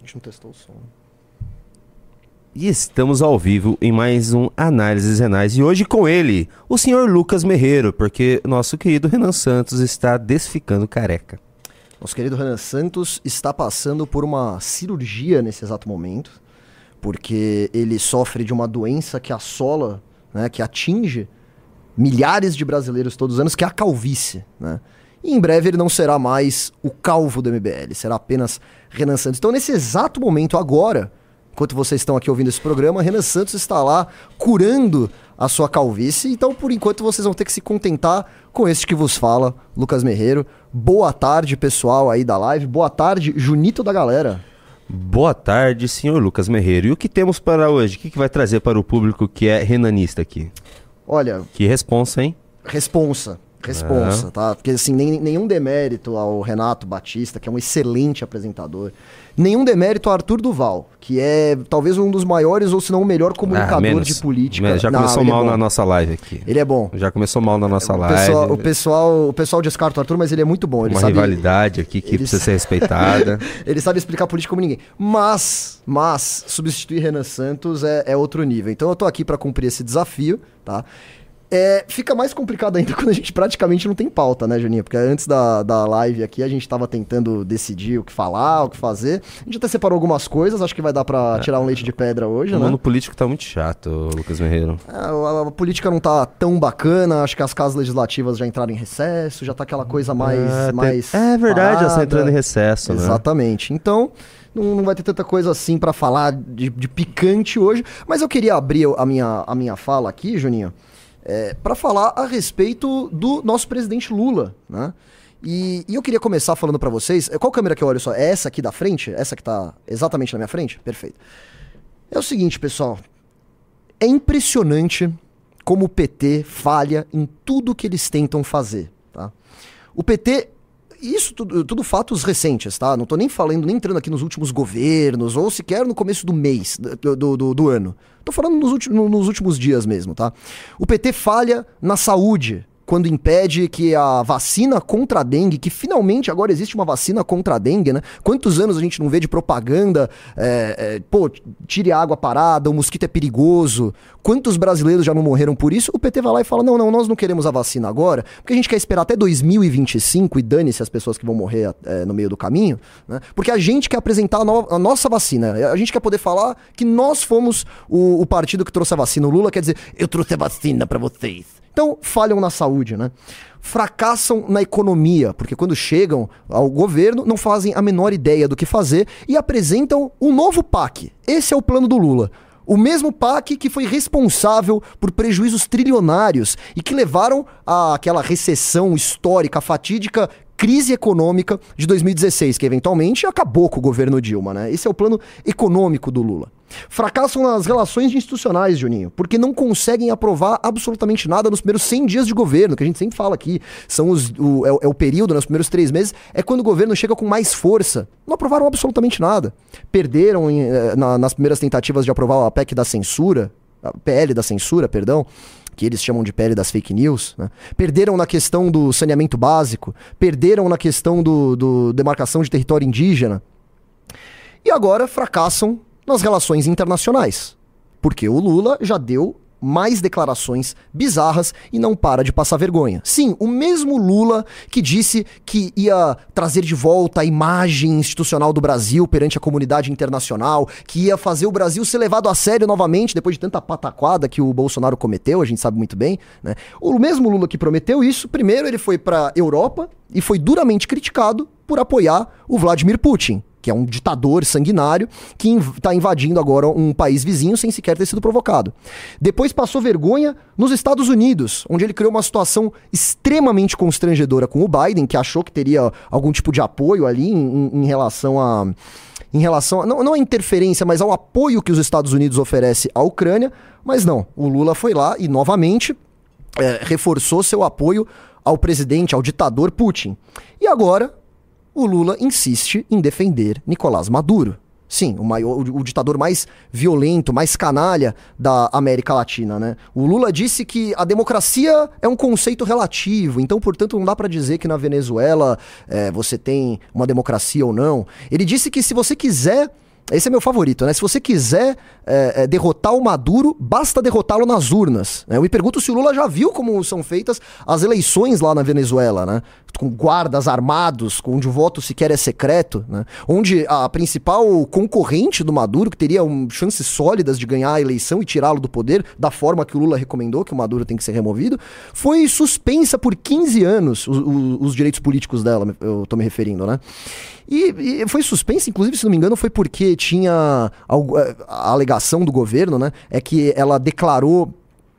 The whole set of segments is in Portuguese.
A gente não testou o som. E estamos ao vivo em mais um Análises Renais. E hoje com ele, o senhor Lucas Merreiro, porque nosso querido Renan Santos está desficando careca. Nosso querido Renan Santos está passando por uma cirurgia nesse exato momento, porque ele sofre de uma doença que assola, né, que atinge milhares de brasileiros todos os anos, que é a calvície. Né? E em breve ele não será mais o calvo do MBL, será apenas Renan Santos. Então, nesse exato momento, agora, enquanto vocês estão aqui ouvindo esse programa, Renan Santos está lá curando a sua calvície. Então, por enquanto, vocês vão ter que se contentar com este que vos fala, Lucas Merreiro. Boa tarde, pessoal aí da live. Boa tarde, Junito da galera. Boa tarde, senhor Lucas Merreiro. E o que temos para hoje? O que, que vai trazer para o público que é renanista aqui? Olha, Que responsa, hein? responsa. Responsa, tá? Porque assim, nem- nenhum demérito ao Renato Batista, que é um excelente apresentador. Nenhum demérito ao Arthur Duval, que é talvez um dos maiores, ou se não o melhor comunicador Ah, menos. de política. Me- Já Não, começou é mal bom. na nossa live aqui. Ele é bom. Já começou mal na nossa O live. pessoal, o, pessoal, o pessoal descarta o Arthur, mas ele é muito bom. Ele Uma sabe, rivalidade aqui que ele precisa sa- ser respeitada. ele sabe explicar política como ninguém. Mas, mas, substituir Renan Santos é, é outro nível. Então eu tô aqui pra cumprir esse desafio, tá? É, fica mais complicado ainda quando a gente praticamente não tem pauta, né, Juninho? Porque antes da, da live aqui a gente tava tentando decidir o que falar, o que fazer. A gente até separou algumas coisas, acho que vai dar pra tirar um leite de pedra hoje, o né? mundo político tá muito chato, Lucas Merreiro. É, a, a política não tá tão bacana, acho que as casas legislativas já entraram em recesso, já tá aquela coisa mais. É, tem- mais é verdade, já está parada. entrando em recesso, né? Exatamente. Então, não, não vai ter tanta coisa assim pra falar de, de picante hoje. Mas eu queria abrir a minha, a minha fala aqui, Juninho, é, para falar a respeito do nosso presidente Lula, né? E, e eu queria começar falando pra vocês. é, Qual câmera que eu olho só? É essa aqui da frente? Essa que tá exatamente na minha frente? Perfeito. É o seguinte, pessoal. É impressionante como o PT falha em tudo que eles tentam fazer, tá? O PT, isso tudo, tudo fatos recentes, tá? Não tô nem falando, nem entrando aqui nos últimos governos, ou sequer no começo do mês, do, do, do- ano. Tô falando nos últimos, nos últimos dias mesmo, tá? O PT falha na saúde, quando impede que a vacina contra a dengue, que finalmente agora existe uma vacina contra a dengue, né? Quantos anos a gente não vê de propaganda, é, é, pô, tire a água parada, o mosquito é perigoso. Quantos brasileiros já não morreram por isso? O PT vai lá e fala: não, não, nós não queremos a vacina agora, porque a gente quer esperar até 2025 e dane-se as pessoas que vão morrer é, no meio do caminho, né? Porque a gente quer apresentar a, a nossa vacina. A gente quer poder falar que nós fomos o, o partido que trouxe a vacina. O Lula quer dizer: eu trouxe a vacina pra vocês. Então, falham na saúde, né? Fracassam na economia, porque quando chegam ao governo, não fazem a menor ideia do que fazer e apresentam um novo PAC. Esse é o plano do Lula. O mesmo PAC que foi responsável por prejuízos trilionários e que levaram àquela recessão histórica, fatídica, crise econômica de 2016, que eventualmente acabou com o governo Dilma, né? Esse é o plano econômico do Lula. Fracassam nas relações institucionais, Juninho, porque não conseguem aprovar absolutamente nada nos primeiros 100 dias de governo, que a gente sempre fala aqui. São os, o, é, é o período, nos primeiros três meses, é quando o governo chega com mais força. Não aprovaram absolutamente nada. Perderam em, eh, na- nas primeiras tentativas de aprovar a PEC da censura, a PL da censura, perdão, que eles chamam de PL das fake news, né? perderam na questão do saneamento básico, perderam na questão do, do demarcação de território indígena, e agora fracassam nas relações internacionais. Porque o Lula já deu mais declarações bizarras e não para de passar vergonha. Sim, o mesmo Lula que disse que ia trazer de volta a imagem institucional do Brasil perante a comunidade internacional, que ia fazer o Brasil ser levado a sério novamente depois de tanta pataquada que o Bolsonaro cometeu, a gente sabe muito bem, né? O mesmo Lula que prometeu isso, primeiro ele foi para Europa e foi duramente criticado por apoiar o Vladimir Putin que é um ditador sanguinário que está invadindo agora um país vizinho sem sequer ter sido provocado. Depois passou vergonha nos Estados Unidos, onde ele criou uma situação extremamente constrangedora com o Biden, que achou que teria algum tipo de apoio ali em, em- relação a. Em relação a, não, não a interferência, mas ao apoio que os Estados Unidos oferece à Ucrânia, mas não. O Lula foi lá e novamente é, reforçou seu apoio ao presidente, ao ditador Putin. E agora o Lula insiste em defender Nicolás Maduro. Sim, o, maior, o, ditador mais violento, mais canalha da América Latina, né? O Lula disse que a democracia é um conceito relativo, então, portanto, não dá pra dizer que na Venezuela é, você tem uma democracia ou não. Ele disse que se você quiser Esse é meu favorito, né? Se você quiser é, é, derrotar o Maduro, basta derrotá-lo nas urnas. Né? Eu me pergunto se o Lula já viu como são feitas as eleições lá na Venezuela, né? Com guardas armados, onde o voto sequer é secreto, né? Onde a principal concorrente do Maduro, que teria um, chances sólidas de ganhar a eleição e tirá-lo do poder, da forma que o Lula recomendou, que o Maduro tem que ser removido, foi suspensa por 15 anos os, os direitos políticos dela, eu tô me referindo, né? E, e, foi suspensa, inclusive, se não me engano, foi porque tinha é, a alegação do governo, né? É que ela declarou,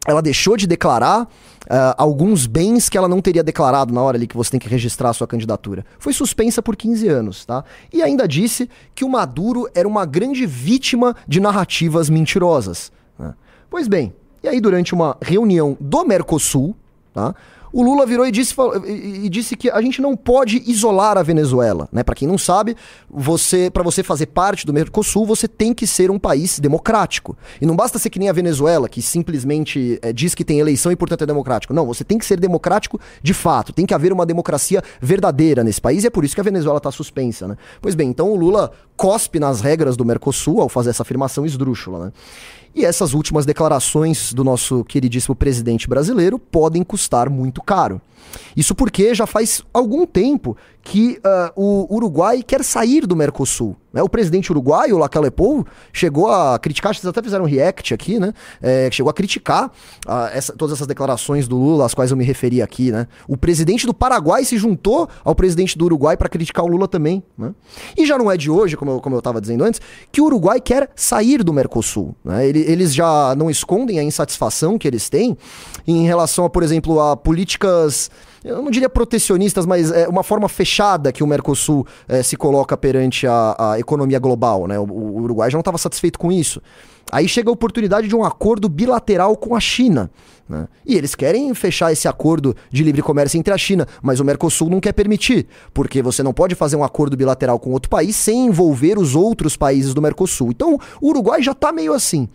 ela deixou de declarar Uh, alguns bens que ela não teria declarado na hora ali que você tem que registrar a sua candidatura. Foi suspensa por 15 anos, tá? E ainda disse que o Maduro era uma grande vítima de narrativas mentirosas. Né? Pois bem, e aí durante uma reunião do Mercosul, tá? O Lula virou e disse, e disse que a gente não pode isolar a Venezuela, né? Para quem não sabe, você para você fazer parte do Mercosul, você tem que ser um país democrático. E não basta ser que nem a Venezuela, que simplesmente é, diz que tem eleição e portanto é democrático. Não, você tem que ser democrático de fato. Tem que haver uma democracia verdadeira nesse país e é por isso que a Venezuela está suspensa, né? Pois bem, então o Lula cospe nas regras do Mercosul ao fazer essa afirmação esdrúxula, né? E essas últimas declarações do nosso queridíssimo presidente brasileiro podem custar muito caro. Isso porque já faz algum tempo que uh, o Uruguai quer sair do Mercosul. Né? O presidente uruguaio, o Lacalepou, chegou a criticar, vocês até fizeram um react aqui, né? É, chegou a criticar uh, essa, todas essas declarações do Lula, às quais eu me referi aqui, né? O presidente do Paraguai se juntou ao presidente do Uruguai para criticar o Lula também, né? E já não é de hoje, como eu, como eu dizendo antes, que o Uruguai quer sair do Mercosul. Né? Eles já não escondem a insatisfação que eles têm em relação a, por exemplo, a políticas eu não diria protecionistas, mas é uma forma fechada que o Mercosul é, se coloca perante a, a economia global. Né? O, o Uruguai já não estava satisfeito com isso. Aí chega a oportunidade de um acordo bilateral com a China. Né? E eles querem fechar esse acordo de livre comércio entre a China, mas o Mercosul não quer permitir, porque você não pode fazer um acordo bilateral com outro país sem envolver os outros países do Mercosul. Então o Uruguai já está meio assim.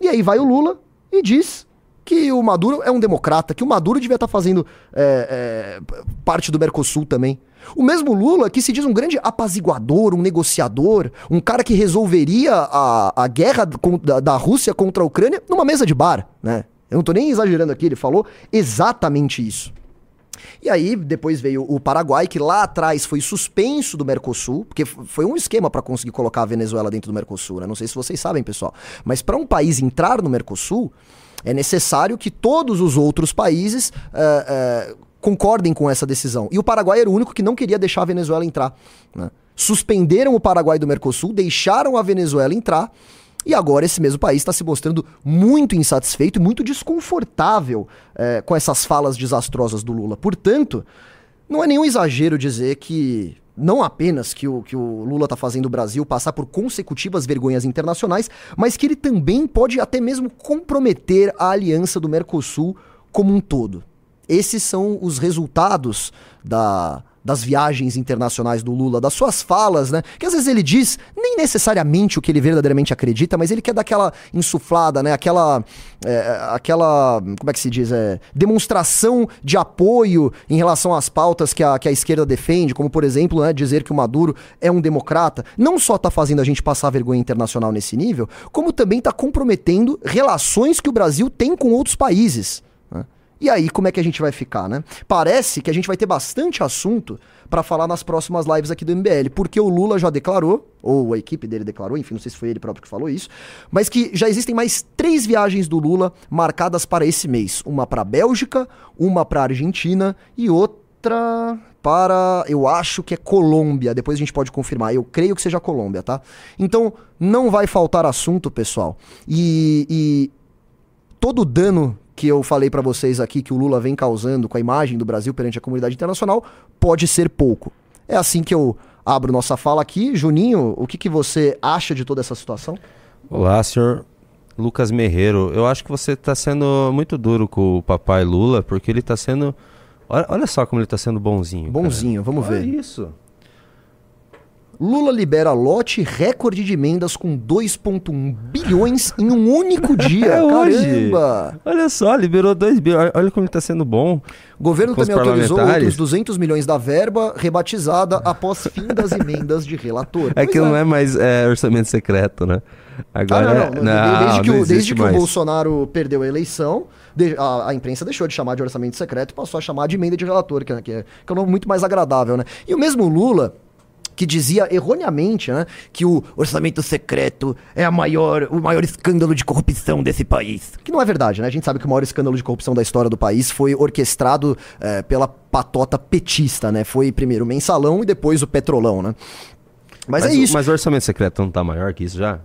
E aí vai o Lula e diz que o Maduro é um democrata, que o Maduro devia estar tá fazendo é, é, parte do Mercosul também. O mesmo Lula, que se diz um grande apaziguador, um negociador, um cara que resolveria a, a guerra da, da Rússia contra a Ucrânia numa mesa de bar, né? Eu não tô nem exagerando aqui, ele falou exatamente isso. E aí, depois veio o Paraguai, que lá atrás foi suspenso do Mercosul, porque foi um esquema para conseguir colocar a Venezuela dentro do Mercosul, né? Não sei se vocês sabem, pessoal. Mas para um país entrar no Mercosul, é necessário que todos os outros países uh, uh, concordem com essa decisão. E o Paraguai era o único que não queria deixar a Venezuela entrar. Né? Suspenderam o Paraguai do Mercosul, deixaram a Venezuela entrar. E agora esse mesmo país está se mostrando muito insatisfeito e muito desconfortável eh, com essas falas desastrosas do Lula. Portanto, não é nenhum exagero dizer que não apenas que o, que o Lula está fazendo o Brasil passar por consecutivas vergonhas internacionais, mas que ele também pode até mesmo comprometer a aliança do Mercosul como um todo. Esses são os resultados da das viagens internacionais do Lula, das suas falas, né? Que às vezes ele diz nem necessariamente o que ele verdadeiramente acredita, mas ele quer dar aquela insuflada, né? Aquela, é, aquela, como é que se diz, é, demonstração de apoio em relação às pautas que a, que a esquerda defende, como por exemplo, né, dizer que o Maduro é um democrata. Não só tá fazendo a gente passar vergonha internacional nesse nível, como também tá comprometendo relações que o Brasil tem com outros países. E aí, como é que a gente vai ficar, né? Parece que a gente vai ter bastante assunto para falar nas próximas lives aqui do MBL, porque o Lula já declarou, ou a equipe dele declarou, enfim, não sei se foi ele próprio que falou isso, mas que já existem mais três viagens do Lula marcadas para esse mês: uma para Bélgica, uma para Argentina e outra para, eu acho que é Colômbia. Depois a gente pode confirmar. Eu creio que seja Colômbia, tá? Então, não vai faltar assunto, pessoal. E, e todo o dano que eu falei para vocês aqui que o Lula vem causando com a imagem do Brasil perante a comunidade internacional pode ser pouco. É assim que eu abro nossa fala aqui. Juninho, o que, que você acha de toda essa situação? Olá, senhor Lucas Merreiro. Eu acho que você está sendo muito duro com o papai Lula, porque ele está sendo. Olha, olha, só como ele está sendo bonzinho. Bonzinho, cara. vamos olha ver. isso. Lula libera lote recorde de emendas com 2,1 bilhões em um único dia. É hoje. Caramba! Olha só, liberou 2 bilhões. Olha como ele tá sendo bom. O governo também autorizou outros 200 milhões da verba rebatizada após fim das emendas de relator. É Pois que não é mais é, orçamento secreto, né? Ah, Agora não, não. desde que, não o, desde que o. Bolsonaro perdeu a eleição, a, a imprensa deixou de chamar de orçamento secreto e passou a chamar de emenda de relator, que, é- que é, que é um nome muito mais agradável, né? E o mesmo Lula, que dizia erroneamente, né, que o orçamento secreto é a maior, o maior escândalo de corrupção desse país. Que não é verdade, né? A gente sabe que o maior escândalo de corrupção da história do país foi orquestrado eh, pela patota petista, né? Foi primeiro o mensalão e depois o petrolão, né? Mas, é o- isso. Mas o orçamento secreto não tá maior que isso já?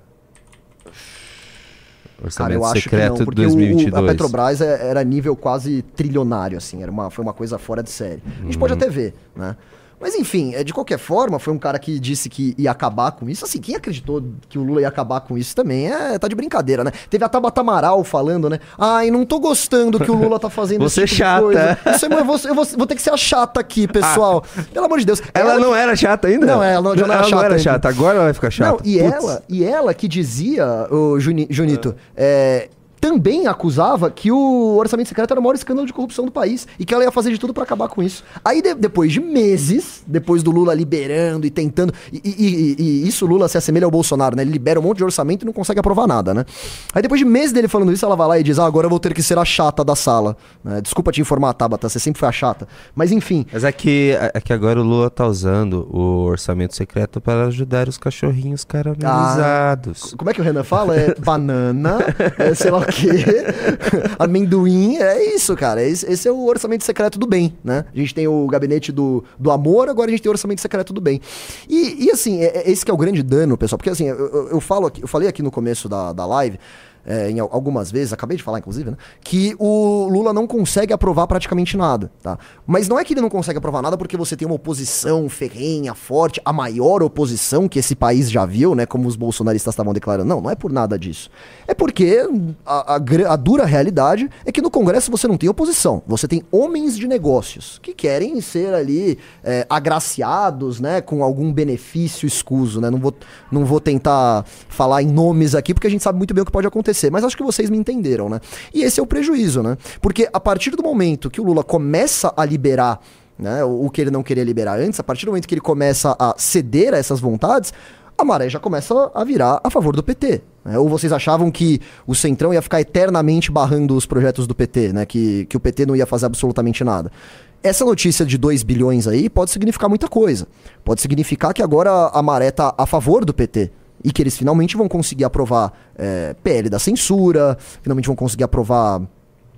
Cara, Orçamento eu acho que secreto não, porque o- 2022. o, a Petrobras é- era nível quase trilionário, assim, era uma, foi uma coisa fora de série. A gente Uhum. pode até ver, né? Mas enfim, é, de qualquer forma, foi um cara que disse que ia acabar com isso. Assim, quem acreditou que o Lula ia acabar com isso também é, tá de brincadeira, né? Teve a Tabata Amaral falando, né? Ai, não tô gostando que o Lula tá fazendo Você esse tipo chata. coisa. Isso é, eu, vou, eu vou- vou ter que ser a chata aqui, pessoal. Pelo amor de Deus. Ela não era chata ainda? Não, ela não- já não era ela chata era ainda. chata. Agora ela vai ficar chata. Não, e Putz. ela, e ela que dizia, o Juni- Junito, é, também acusava que o orçamento secreto era o maior escândalo de corrupção do país e que ela ia fazer de tudo pra acabar com isso. Aí, de- depois de meses, depois do Lula liberando e tentando. E, e- e- isso o Lula se assemelha ao Bolsonaro, né? Ele libera um monte de orçamento e não consegue aprovar nada, né? Aí depois de meses dele falando isso, ela vai lá e diz: Ah, agora eu vou ter que ser a chata da sala. né? Desculpa te informar, Tabata, você sempre foi a chata. Mas enfim. Mas é que, é que agora o Lula tá usando o orçamento secreto para ajudar os cachorrinhos caramelizados. Como é que o Renan fala? É banana, é sei lá o quê, amendoim, é isso, cara. Esse, esse é o orçamento secreto do bem, né? A gente tem o gabinete do, do amor, agora a gente tem o orçamento secreto do bem. E, e, assim, é, é esse que é o grande dano, pessoal, porque assim, eu, eu, eu falo aqui, eu falei aqui no começo da, da live, é, em al- algumas vezes, acabei de falar inclusive, né, que o Lula não consegue aprovar praticamente nada, tá? Mas não é que ele não consegue aprovar nada porque você tem uma oposição ferrenha, forte, a maior oposição que esse país já viu, né, como os bolsonaristas estavam declarando. Não, não é por nada disso. É porque a, a a dura realidade é que no Congresso você não tem oposição, você tem homens de negócios que querem ser ali é, agraciados, né, com algum benefício escuso, né? Não vou, não vou tentar falar em nomes aqui porque a gente sabe muito bem o que pode acontecer, mas acho que vocês me entenderam, né? E esse é o prejuízo, né? Porque a partir do momento que o Lula começa a liberar né, o o que ele não queria liberar antes, a partir do momento que ele começa a ceder a essas vontades, a maré já começa a virar a favor do PT. né? Ou vocês achavam que o Centrão ia ficar eternamente barrando os projetos do PT, né? Que, que o PT não ia fazer absolutamente nada. Essa notícia de 2 bilhões aí pode significar muita coisa. Pode significar que agora a maré tá a favor do PT. E que eles finalmente vão conseguir aprovar é, PL da censura, finalmente vão conseguir aprovar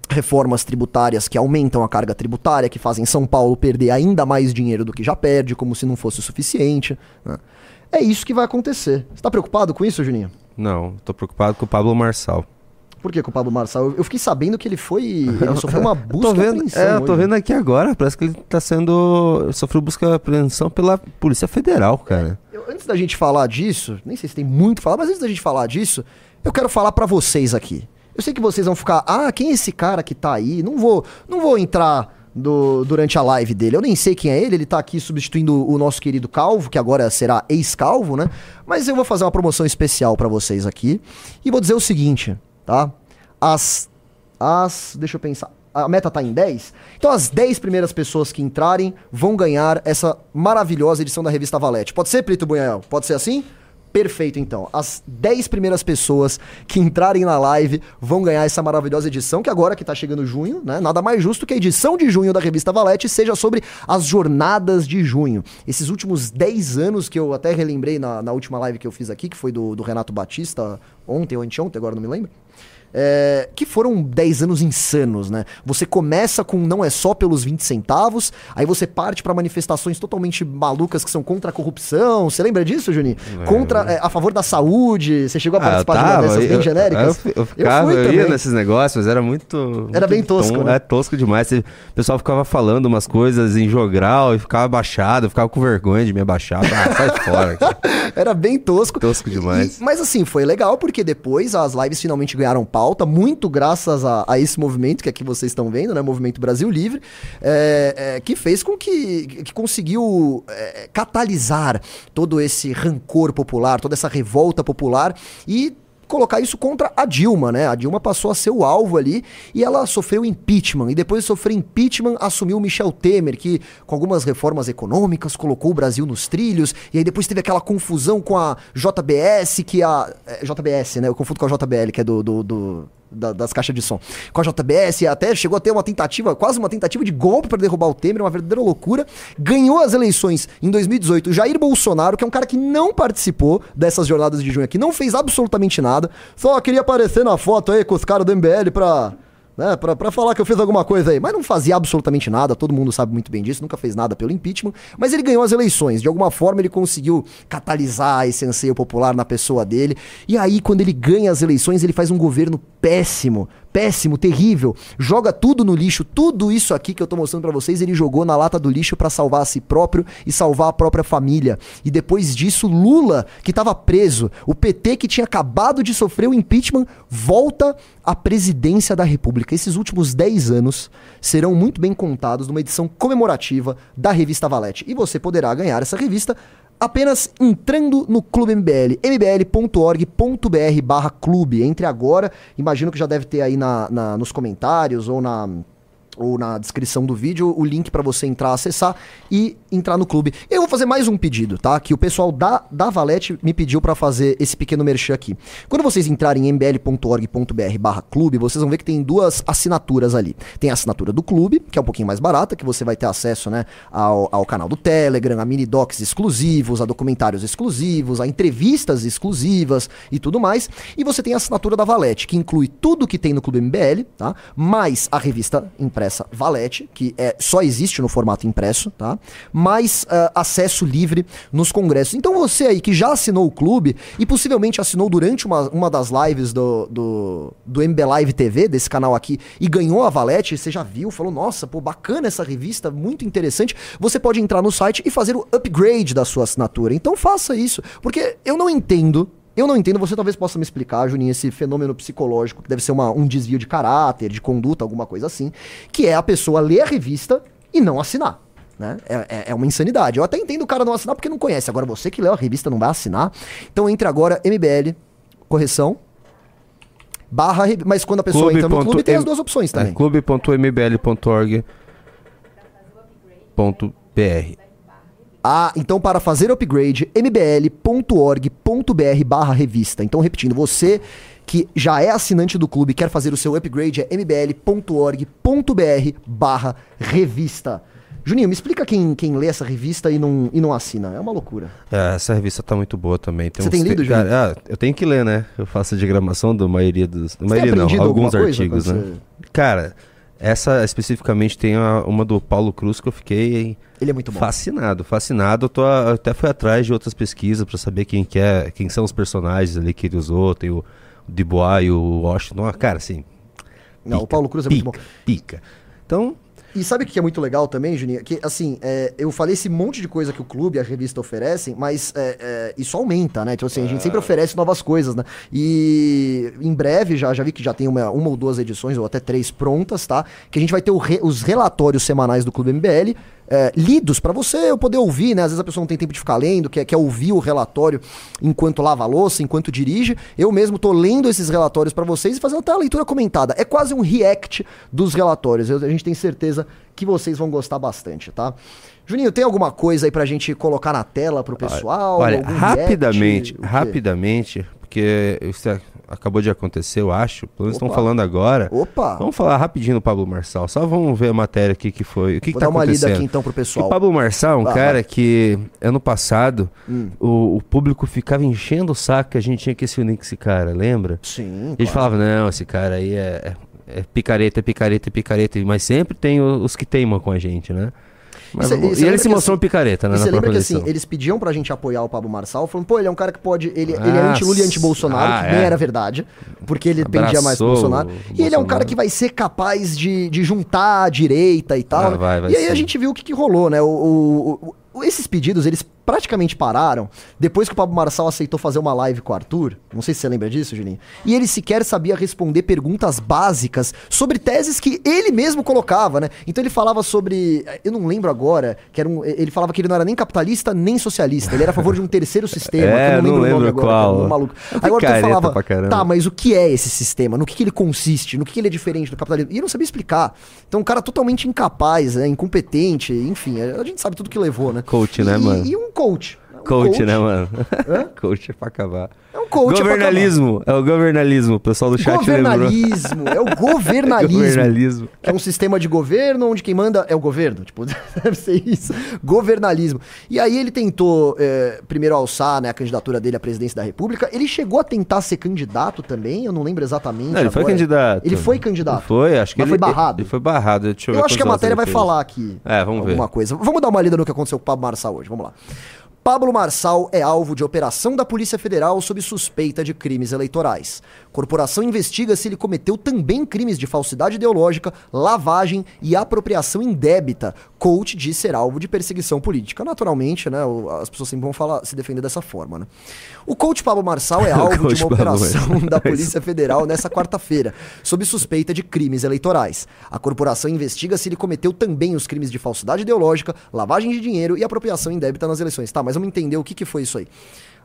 reformas tributárias que aumentam a carga tributária, que fazem São Paulo perder ainda mais dinheiro do que já perde, como se não fosse o suficiente. né? É isso que vai acontecer. Você tá preocupado com isso, Juninho? Não, tô preocupado com o Pablo Marçal. Por que com o Pablo Marçal? Eu- fiquei sabendo que ele foi. Ele sofreu uma busca tô e vendo, apreensão é, eu tô hoje. vendo aqui agora, parece que ele tá sendo. sofreu busca apreensão pela Polícia Federal, cara. Eu- antes da gente falar disso, nem sei se tem muito que falar, mas antes da gente falar disso, eu quero falar pra vocês aqui. Eu sei que vocês vão ficar, ah, quem é esse cara que tá aí? Não vou, não vou entrar do- durante a live dele. Eu nem sei quem é ele, ele tá aqui substituindo o nosso querido Calvo, que agora será ex-calvo, né? Mas eu vou fazer uma promoção especial pra vocês aqui e vou dizer o seguinte, tá? As as, deixa eu pensar. A meta tá em 10. Então as 10 primeiras pessoas que entrarem vão ganhar essa maravilhosa edição da revista Valete. Pode ser, Plito Bunhel? Pode ser assim? Perfeito, então. As 10 primeiras pessoas que entrarem na live vão ganhar essa maravilhosa edição, que agora que tá chegando junho, né? Nada mais justo que a edição de junho da revista Valete seja sobre as jornadas de junho. Esses últimos 10 anos que eu até relembrei na, na última live que eu fiz aqui, que foi do, do Renato Batista, ontem ou anteontem, agora não me lembro. É, que foram 10 anos insanos, né? Você começa com não é só pelos 20 centavos, aí você parte pra manifestações totalmente malucas que são contra a corrupção. Você lembra disso, Juninho? Contra, é, a favor da saúde. Você chegou a participar de uma dessas bem eu, genéricas? Eu, eu ficava, fui eu, ia nesses negócios, mas era muito. Era muito bem tosco, tom- né? É tosco demais. Você- O pessoal ficava falando umas coisas em jogral e ficava abaixado, eu ficava com vergonha de me abaixar. Ah, sai fora. cara. Era bem tosco. Tosco demais. E- mas assim, foi legal porque depois as lives finalmente ganharam pauta, muito graças a, a esse movimento que aqui vocês estão vendo, né? Movimento Brasil Livre, é, é, que fez com que, que conseguiu é, catalisar todo esse rancor popular, toda essa revolta popular e colocar isso contra a Dilma, né? A Dilma passou a ser o alvo ali e ela sofreu impeachment. E depois de sofrer impeachment, assumiu Michel Temer, que com algumas reformas econômicas colocou o Brasil nos trilhos. E aí depois teve aquela confusão com a JBS, que a. É, JBS, né? Eu confundo com a JBL, que é do, do, do da, das caixas de som. Com a JBS, até chegou a ter uma tentativa, quase uma tentativa de golpe para derrubar o Temer, uma verdadeira loucura. Ganhou as eleições em 2018 o Jair Bolsonaro, que é um cara que não participou dessas jornadas de junho aqui, não fez absolutamente nada, só queria aparecer na foto aí com os caras do MBL pra né, pra, pra falar que eu fiz alguma coisa aí. Mas não fazia absolutamente nada, todo mundo sabe muito bem disso, nunca fez nada pelo impeachment. Mas ele ganhou as eleições, de alguma forma ele conseguiu catalisar esse anseio popular na pessoa dele. E aí, quando ele ganha as eleições, ele faz um governo péssimo, péssimo, terrível, joga tudo no lixo, tudo isso aqui que eu tô mostrando para vocês, ele jogou na lata do lixo para salvar a si próprio e salvar a própria família. E depois disso, Lula, que tava preso, o PT que tinha acabado de sofrer o impeachment, volta à presidência da República. Esses últimos 10 anos serão muito bem contados numa edição comemorativa da revista Valete. E você poderá ganhar essa revista apenas entrando no Clube MBL, mbl.org.br barra clube. Entre agora, imagino que já deve ter aí na, na, nos comentários ou na ou na descrição do vídeo o link para você entrar, acessar e entrar no clube. Eu vou fazer mais um pedido, tá? Que o pessoal da, da Valete me pediu para fazer esse pequeno merchan aqui. Quando vocês entrarem em mbl.org.br barra clube, vocês vão ver que tem duas assinaturas ali. Tem a assinatura do clube, que é um pouquinho mais barata, que você vai ter acesso né, ao, ao canal do Telegram, a mini docs exclusivos, a documentários exclusivos, a entrevistas exclusivas e tudo mais. E você tem a assinatura da Valete, que inclui tudo que tem no Clube MBL, tá? Mais a revista impressa impressa Valete, que é, só existe no formato impresso, tá? Mais uh, acesso livre nos congressos. Então você aí que já assinou o clube e possivelmente assinou durante uma, uma das lives do, do, do MB Live TV, desse canal aqui, e ganhou a Valete, você já viu, falou, nossa, pô, bacana essa revista, muito interessante, você pode entrar no site e fazer o upgrade da sua assinatura. Então faça isso, porque eu não entendo eu não entendo, você talvez possa me explicar, Juninho, esse fenômeno psicológico, que deve ser uma, um desvio de caráter, de conduta, alguma coisa assim, que é a pessoa ler a revista e não assinar. Né? É, é, é uma insanidade. Eu até entendo o cara não assinar porque não conhece. Agora, você que leu a revista não vai assinar. Então entre agora, MBL, correção, barra, mas quando a pessoa clube. entra no clube, tem as duas opções também. É, clube.mbl.org.br ah, então para fazer upgrade, mbl.org.br barra revista. Então, repetindo, você que já é assinante do clube e quer fazer o seu upgrade, é mbl.org.br barra revista. Juninho, me explica quem, quem lê essa revista e não, e não assina. É uma loucura. É, essa revista tá muito boa também. Tem Você tem lido, Juninho? Ah, eu tenho que ler, né? Eu faço a diagramação da maioria dos... Da maioria não, alguns artigos, né? Você... Cara, essa especificamente tem a, uma do Paulo Cruz que eu fiquei ele é muito bom. fascinado, fascinado. Eu tô, eu até fui atrás de outras pesquisas para saber quem que é, quem são os personagens ali que ele usou. Tem o, o Dubois e o Washington. Cara, assim. Não, pica, o Paulo Cruz é pica, muito bom. Pica. Então, e sabe o que é muito legal também, Juninho? Que, assim, é, eu falei esse monte de coisa que o clube e a revista oferecem, mas é, é, isso aumenta, né? Então, assim, a gente sempre é. oferece novas coisas, né? E em breve, já, já vi que já tem uma, uma ou duas edições, ou até três prontas, tá? Que a gente vai ter re, os relatórios semanais do Clube MBL é, lidos para você eu poder ouvir, né? Às vezes a pessoa não tem tempo de ficar lendo, quer, quer ouvir o relatório enquanto lava a louça, enquanto dirige. Eu mesmo tô lendo esses relatórios para vocês e fazendo até a leitura comentada. É quase um react dos relatórios. Eu, a gente tem certeza que vocês vão gostar bastante, tá? Juninho, tem alguma coisa aí pra gente colocar na tela pro pessoal? Olha, rapidamente, react, rapidamente, porque isso é acabou de acontecer, eu acho. Pelo menos estão falando agora. Opa! Vamos falar rapidinho do Pablo Marçal. Só vamos ver a matéria aqui que foi. O que, Vou que tá dar uma lida aqui então pro pessoal. O Pablo Marçal é um ah, cara vai. que ano passado hum. o, o, público ficava enchendo o saco que a gente tinha que se unir com esse cara, lembra? Sim. E a gente claro. falava, não, esse cara aí é, é, é picareta, é picareta, é picareta. Mas sempre tem os que teimam com a gente, né? Mas, e, e ele se mostrou assim, picareta, né? E você lembra que assim, eles pediam pra gente apoiar o Pablo Marçal, falando, pô, ele é um cara que pode. Ele, ah, ele é anti-Lula e anti-Bolsonaro, ah, que nem é. era verdade, porque ele Abraçou pendia mais pro Bolsonaro. E Bolsonaro. ele é um cara que vai ser capaz de, de juntar a direita e tal. Ah, vai, vai e aí ser. a gente viu o que, que rolou, né? O, o, o, esses pedidos, eles praticamente pararam depois que o Pablo Marçal aceitou fazer uma live com o Arthur. Não sei se você lembra disso, Juninho. E ele sequer sabia responder perguntas básicas sobre teses que ele mesmo colocava, né? Então ele falava sobre. Eu não lembro agora, que era um, ele falava que ele não era nem capitalista nem socialista. Ele era a favor de um terceiro sistema, É, que eu não não lembro, o nome lembro agora. qual. um maluco. Arthur picareta falava, tá, mas o que é esse sistema? No que, que ele consiste? No que, que ele é diferente do capitalismo? E ele não sabia explicar. Então, um cara totalmente incapaz, né, incompetente, enfim, a gente sabe tudo que levou, né? Coach, né, E- mano? E um coach. Um Coach, né, mano? Hã? coach é pra acabar. É um coach. é pra governalismo. É o governalismo. O pessoal do chat lembrou. Governalismo. É o governalismo. Governalismo. Que é um sistema de governo onde quem manda é o governo. Tipo, deve ser isso. Governalismo. E aí ele tentou é, primeiro alçar né, a candidatura dele à presidência da República. Ele chegou a tentar ser candidato também, eu não lembro exatamente. Não, ele foi agora. candidato. Ele foi candidato. Foi, acho que Mas ele foi barrado. Ele foi barrado. Deixa eu, Eu acho que a matéria vai fez. falar aqui. É, vamos ver. alguma coisa. Vamos dar uma lida no que aconteceu com o Pablo Marçal hoje. Vamos lá. Pablo Marçal é alvo de operação da Polícia Federal sob suspeita de crimes eleitorais. Corporação investiga se ele cometeu também crimes de falsidade ideológica, lavagem e apropriação indébita. Coach diz ser alvo de perseguição política. Naturalmente, né, as pessoas sempre vão falar, se defender dessa forma, né? O coach Pablo Marçal é alvo de uma operação da Polícia Federal nessa quarta-feira, sob suspeita de crimes eleitorais. A corporação investiga se ele cometeu também os crimes de falsidade ideológica, lavagem de dinheiro e apropriação indébita nas eleições. Tá, mas vamos entender o que, que foi isso aí.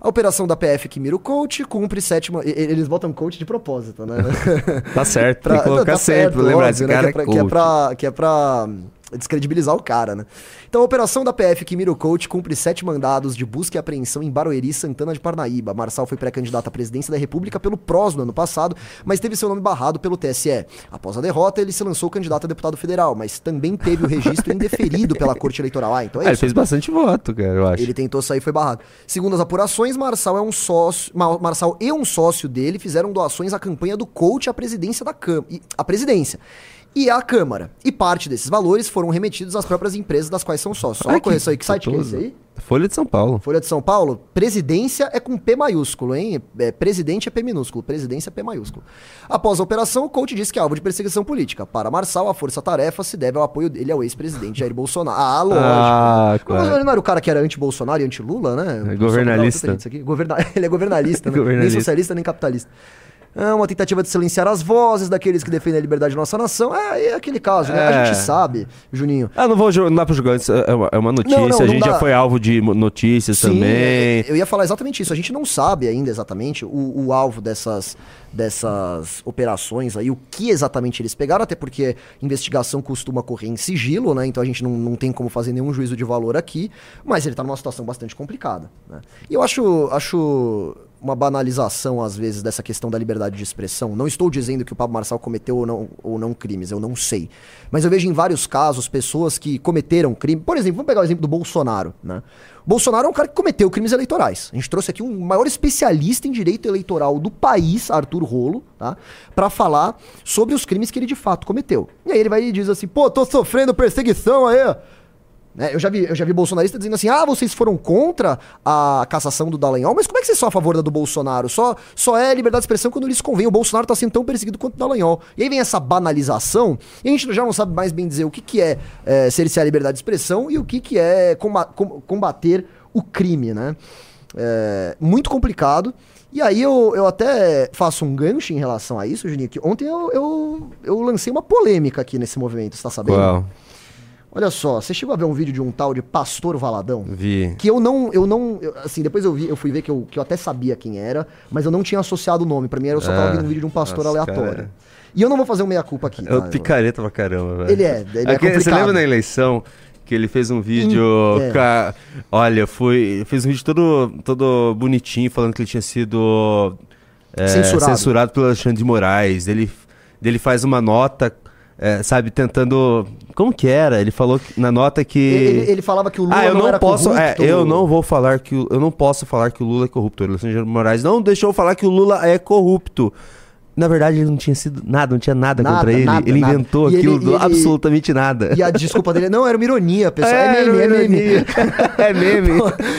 A operação da PF que mira o coach cumpre sétima. Eles botam coach de propósito, né? Tá certo, Pra- tem que colocar tá sempre. certo, lembrar óbvio, esse né? cara que é, pra, que é pra- que é pra descredibilizar o cara, né? Então a operação da PF que mira o coach cumpre sete mandados de busca e apreensão em Barueri, Santana de Parnaíba. Marçal foi pré-candidato à presidência da República pelo PROS no ano passado, mas teve seu nome barrado pelo TSE. Após a derrota, ele se lançou candidato a deputado federal, mas também teve o registro indeferido pela Corte Eleitoral. Ah, então é Ah, ele fez bastante voto, cara, eu acho. Ele tentou sair e foi barrado. Segundo as apurações, Marçal é um sócio. Ma- Marçal e um sócio dele fizeram doações à campanha do coach à presidência da Câmara. À presidência. E à Câmara. E parte desses valores foram remetidos às próprias empresas das quais são sócios. Só uma correção aí, que site que é esse aí? Folha de São Paulo. Folha de São Paulo, presidência é com P maiúsculo, hein? É, presidente é P minúsculo, presidência é P maiúsculo. Após a operação, o coach disse que é alvo de perseguição política. Para Marçal, a força-tarefa se deve ao apoio dele ao ex-presidente Jair Bolsonaro. Ah, lógico. Ah, Mas claro. ele não era o cara que era anti-Bolsonaro e anti-Lula, né? É governalista. Governa- Ele é governalista, né? Governalista. Nem socialista, nem capitalista. É uma tentativa de silenciar as vozes daqueles que defendem a liberdade de nossa nação. É, é aquele caso, né? A É. gente sabe, Juninho. Ah, não vou não dá pra julgar, isso é uma, é uma notícia, Não, não, a gente já foi alvo de notícias Sim, também. Eu ia falar exatamente isso. A gente não sabe ainda exatamente o, o alvo dessas, dessas operações aí, o que exatamente eles pegaram, até porque investigação costuma correr em sigilo, né? Então a gente não, não tem como fazer nenhum juízo de valor aqui, mas ele tá numa situação bastante complicada. Né? E eu acho, acho uma banalização, às vezes, dessa questão da liberdade de expressão. Não estou dizendo que o Pablo Marçal cometeu ou não, ou não crimes, eu não sei. Mas eu vejo em vários casos pessoas que cometeram crime. Por exemplo, vamos pegar o exemplo do Bolsonaro, né? O Bolsonaro é um cara que cometeu crimes eleitorais. A gente trouxe aqui um maior especialista em direito eleitoral do país, Arthur Rolo, tá? Pra falar sobre os crimes que ele de fato cometeu. E aí ele vai e diz assim: pô, tô sofrendo perseguição aí. Né, eu, já vi, eu já vi bolsonarista dizendo assim: ah, vocês foram contra a cassação do Dallagnol, mas como é que vocês são a favor da do Bolsonaro? Só, só é liberdade de expressão quando lhes convém. O Bolsonaro tá sendo tão perseguido quanto o Dallagnol. E aí vem essa banalização, e a gente já não sabe mais bem dizer o que, que é, é cercear a liberdade de expressão e o que, que é comba- com- combater o crime, né? É, muito complicado. E aí eu, eu até faço um gancho em relação a isso, Juninho, que ontem eu, eu, eu lancei uma polêmica aqui nesse movimento, você tá sabendo? Qual? Olha só, você chegou a ver um vídeo de um tal de Pastor Valadão? Vi. Que eu não, eu não, eu- assim, depois eu vi, eu fui ver que eu, que eu até sabia quem era, mas eu não tinha associado o nome. Pra mim, eu só tava Ah, vendo um vídeo de um pastor nossa, aleatório. cara. E eu não vou fazer um meia-culpa aqui, É tá? picareta pra caramba, velho. Ele é, ele é Aquele- Você complicado. lembra na eleição que ele fez um vídeo. é. ca- Olha, foi. Fez um vídeo todo, todo bonitinho, falando que ele tinha sido é, Censurado. censurado pelo Alexandre de Moraes. Ele, ele faz uma nota, é, sabe, tentando. Como que era? Ele falou que- na nota que. Ele, ele falava que o Lula ah, eu não, não, posso. É, corrupto. eu não vou falar que. Eu não posso falar que o Lula é corrupto. O Alexandre de Moraes não deixou falar que o Lula é corrupto. Na verdade, ele não tinha sido nada, não tinha nada, Nada, contra ele. nada, ele nada. inventou E ele- aquilo, do e ele- absolutamente nada. E a desculpa dele, não, era uma ironia, pessoal. É, meme, é meme. é meme.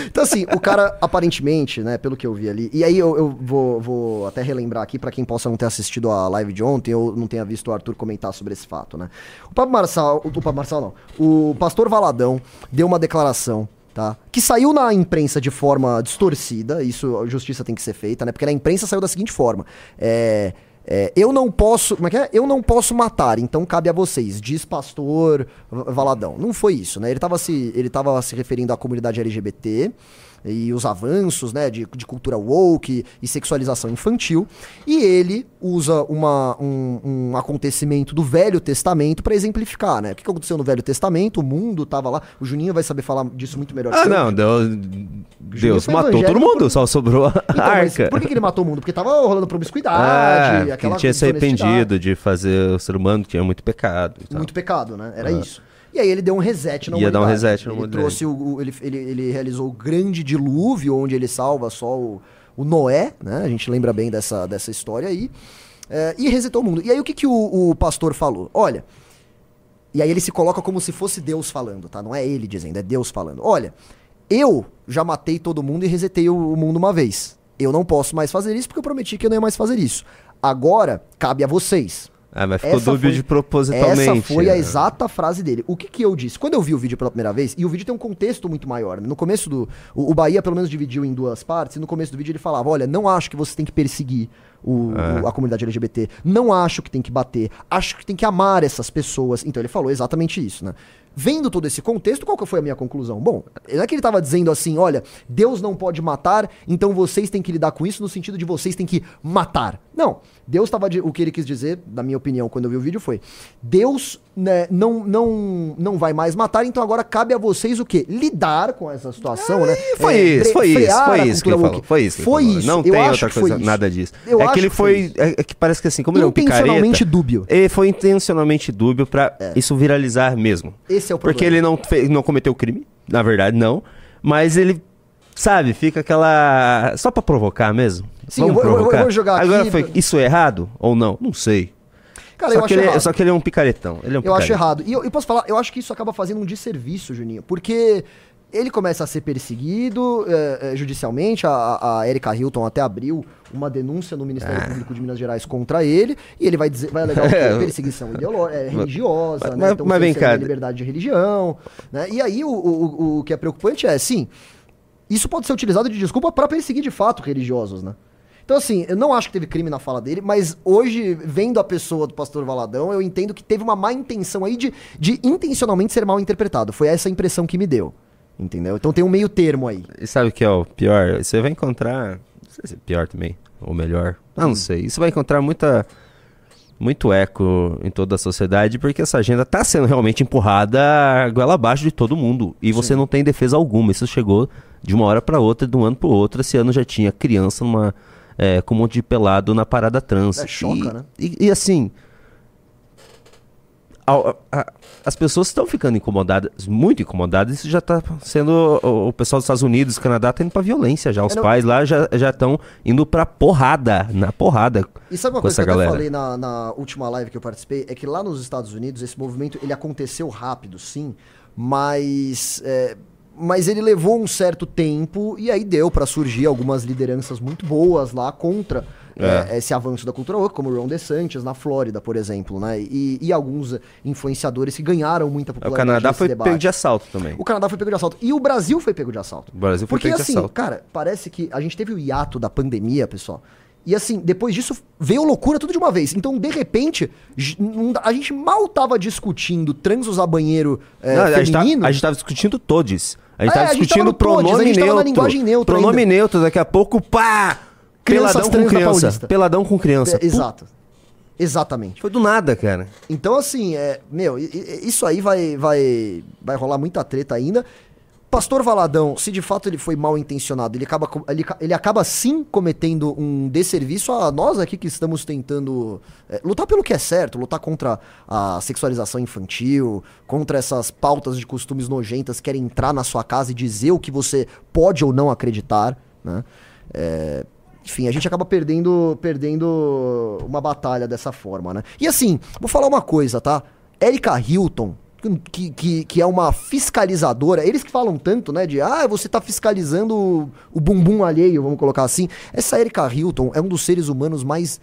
então, assim, o cara, aparentemente, né, pelo que eu vi ali, e aí eu, eu vou, vou até relembrar aqui pra quem possa não ter assistido a live de ontem ou não tenha visto o Arthur comentar sobre esse fato, né? O Pablo Marçal, o, o Pablo Marçal não, o pastor Valadão deu uma declaração tá? Que saiu na imprensa de forma distorcida, isso a justiça tem que ser feita, né? Porque na imprensa saiu da seguinte forma: é, é, eu não posso. Como é que é? Eu não posso matar, então cabe a vocês, diz pastor Valadão. Não foi isso, né? Ele estava se, ele tava se referindo à comunidade LGBT e os avanços né, de, de cultura woke e sexualização infantil. E ele usa uma, um, um acontecimento do Velho Testamento para exemplificar, né? O que, que aconteceu no Velho Testamento? O mundo tava lá. O Juninho vai saber falar disso muito melhor Ah, que não, Deus, Deus matou todo mundo, por- só sobrou a Então, arca. por que, que ele matou o mundo? Porque tava rolando promiscuidade, Ah, que aquela ele tinha se arrependido de fazer o ser humano que tinha muito pecado. Muito pecado, né? Era Ah. isso. E aí ele deu um reset na Ia dar um humanidade. reset na ele humanidade. trouxe o, o- ele, ele, ele realizou o grande dilúvio, onde ele salva só o, o Noé, né? A gente lembra bem dessa, dessa história aí. É, e resetou o mundo. E aí o que, que o, o pastor falou? Olha, e aí ele se coloca como se fosse Deus falando, tá? Não é ele dizendo, é Deus falando. Olha, eu já matei todo mundo e resetei o, o mundo uma vez. Eu não posso mais fazer isso porque eu prometi que eu não ia mais fazer isso. Agora, cabe a vocês. Ah, mas ficou Essa dúbio foi- de propositalmente. Essa foi a né? exata frase dele. O que que eu disse? Quando eu vi o vídeo pela primeira vez, e o vídeo tem um contexto muito maior. né? No começo do. O, o Bahia, pelo menos, dividiu em duas partes, e no começo do vídeo ele falava: olha, não acho que você tem que perseguir o, É. o- a comunidade LGBT. Não acho que tem que bater. Acho que tem que amar essas pessoas. Então ele falou exatamente isso, né? Vendo todo esse contexto, qual que foi a minha conclusão? Bom, não é que ele tava dizendo assim, olha, Deus não pode matar, então vocês têm que lidar com isso no sentido de vocês têm que matar. Não, Deus tava de, o que ele quis dizer, na minha opinião, quando eu vi o vídeo foi, Deus né, não, não, não vai mais matar, então agora cabe a vocês o quê? Lidar com essa situação, né? Foi É, isso, foi isso, foi isso que ele falou. Foi isso. Foi falou. isso. Não tem outra coisa, nada disso. Eu é que ele foi. É, é que parece que assim, como ele é um Intencionalmente picareta. dúbio. Ele foi intencionalmente dúbio pra isso viralizar mesmo. Esse é o Porque problema. ele não, fez, não cometeu crime, na verdade, não. Mas ele, sabe, fica aquela. Só pra provocar mesmo. Sim, Vamos eu vou- vou- eu provocar. vou jogar Agora aqui foi. Isso é errado ou não? Não sei. Cara, só, eu que acho ele, é- errado. só que ele é um picaretão. Ele é um Eu acho picareta. errado. E eu, eu posso falar, eu acho que isso acaba fazendo um desserviço, Juninho. Porque ele começa a ser perseguido eh, eh, judicialmente. A, a Erika Hilton até abriu uma denúncia no Ministério Ah. Público de Minas Gerais contra ele. E ele vai dizer, vai alegar o quê? É. perseguição ideolo- eh, religiosa, Mas- né? mas- Então, mas vem cá. a liberdade de religião. Né? E aí o, o, o que é preocupante é, sim, isso pode ser utilizado de desculpa para perseguir de fato religiosos, né? Então, assim, eu não acho que teve crime na fala dele, mas hoje, vendo a pessoa do pastor Valadão, eu entendo que teve uma má intenção aí de, de intencionalmente ser mal interpretado. Foi essa a impressão que me deu. Entendeu? Então tem um meio termo aí. E sabe o que é o pior? Você vai encontrar. Não sei se é pior também, ou melhor. Hum. não sei. Isso vai encontrar muita. Muito eco em toda a sociedade, porque essa agenda tá sendo realmente empurrada goela abaixo de todo mundo. E você não tem defesa alguma. Isso chegou de uma hora pra outra, de um ano pro outro. Esse ano já tinha criança numa, é, com um monte de pelado na parada trans. É, choca, e, né? E, e assim. a- a- as pessoas estão ficando incomodadas, muito incomodadas. Isso já está sendo. O, o pessoal dos Estados Unidos, Canadá, tá indo pra violência já. Os É, não- pais lá já estão indo pra porrada, na porrada. E sabe uma com coisa que eu galera. falei na, na última live que eu participei? É que lá nos Estados Unidos esse movimento ele aconteceu rápido, sim, mas, é, mas ele levou um certo tempo e aí deu pra surgir algumas lideranças muito boas lá contra é, esse avanço da cultura woke, como o Ron DeSantis na Flórida, por exemplo, né? E, e alguns influenciadores que ganharam muita O popularidade Canadá nesse foi debate. pego de assalto também. O Canadá foi pego de assalto. E o Brasil foi pego de assalto. O Brasil foi Porque pego de assim, assalto. cara, parece que a gente teve o hiato da pandemia, pessoal. E assim, depois disso veio loucura tudo de uma vez. Então, de repente, a gente mal tava discutindo trans usar banheiro é, Não, a, gente tá, feminino. a gente tava discutindo todos. A gente É, tava a gente discutindo tava no todes, a pronome gente neutro. linguagem neutra Pronome ainda. neutro, daqui a pouco, pá! Crianças Peladão com criança. Peladão com criança. É, exato. Exatamente. Foi do nada, cara. Então, assim, é, meu, isso aí vai, vai, vai rolar muita treta ainda. Pastor Valadão, se de fato ele foi mal intencionado, ele acaba, ele, ele acaba sim cometendo um desserviço a nós aqui que estamos tentando é, lutar pelo que é certo, lutar contra a sexualização infantil, contra essas pautas de costumes nojentas que querem entrar na sua casa e dizer o que você pode ou não acreditar, né? É, enfim, a gente acaba perdendo, perdendo uma batalha dessa forma, né? E assim, vou falar uma coisa, tá? Erika Hilton, que, que, que é uma fiscalizadora, eles que falam tanto, né, de ah, você tá fiscalizando o, o bumbum alheio, vamos colocar assim. Essa Erika Hilton é um dos seres humanos mais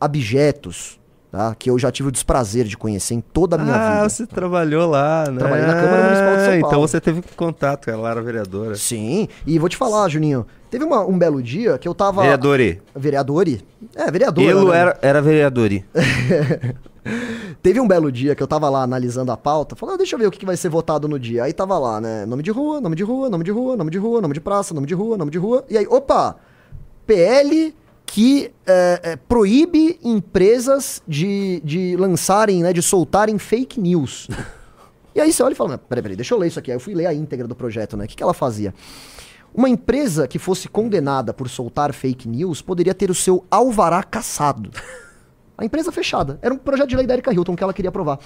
abjetos, tá? Que eu já tive o desprazer de conhecer em toda a minha ah, vida. você trabalhou lá, né? Trabalhei na Câmara Municipal de São Ah, Paulo. Então você teve contato, ela era vereadora. Sim, e vou te falar, Juninho. Teve uma- um belo dia que eu tava. Vereadore. Vereadore? É, vereadora. Ele né? era, era vereadore. Teve um belo dia que eu tava lá analisando a pauta, falando, ah, deixa eu ver o que, que vai ser votado no dia. Aí tava lá, né? Nome de rua, nome de rua, nome de rua, nome de rua, nome de praça, nome de rua, nome de rua. E aí, opa! PL que é, é, proíbe empresas de, de lançarem, né? De soltarem fake news. E aí você olha e fala, "Mas, peraí, peraí, deixa eu ler isso aqui. Aí eu fui ler a íntegra do projeto, né? O que, que ela fazia? Uma empresa que fosse condenada por soltar fake news poderia ter o seu alvará cassado. A empresa fechada. Era um projeto de lei da Erika Hilton que ela queria aprovar.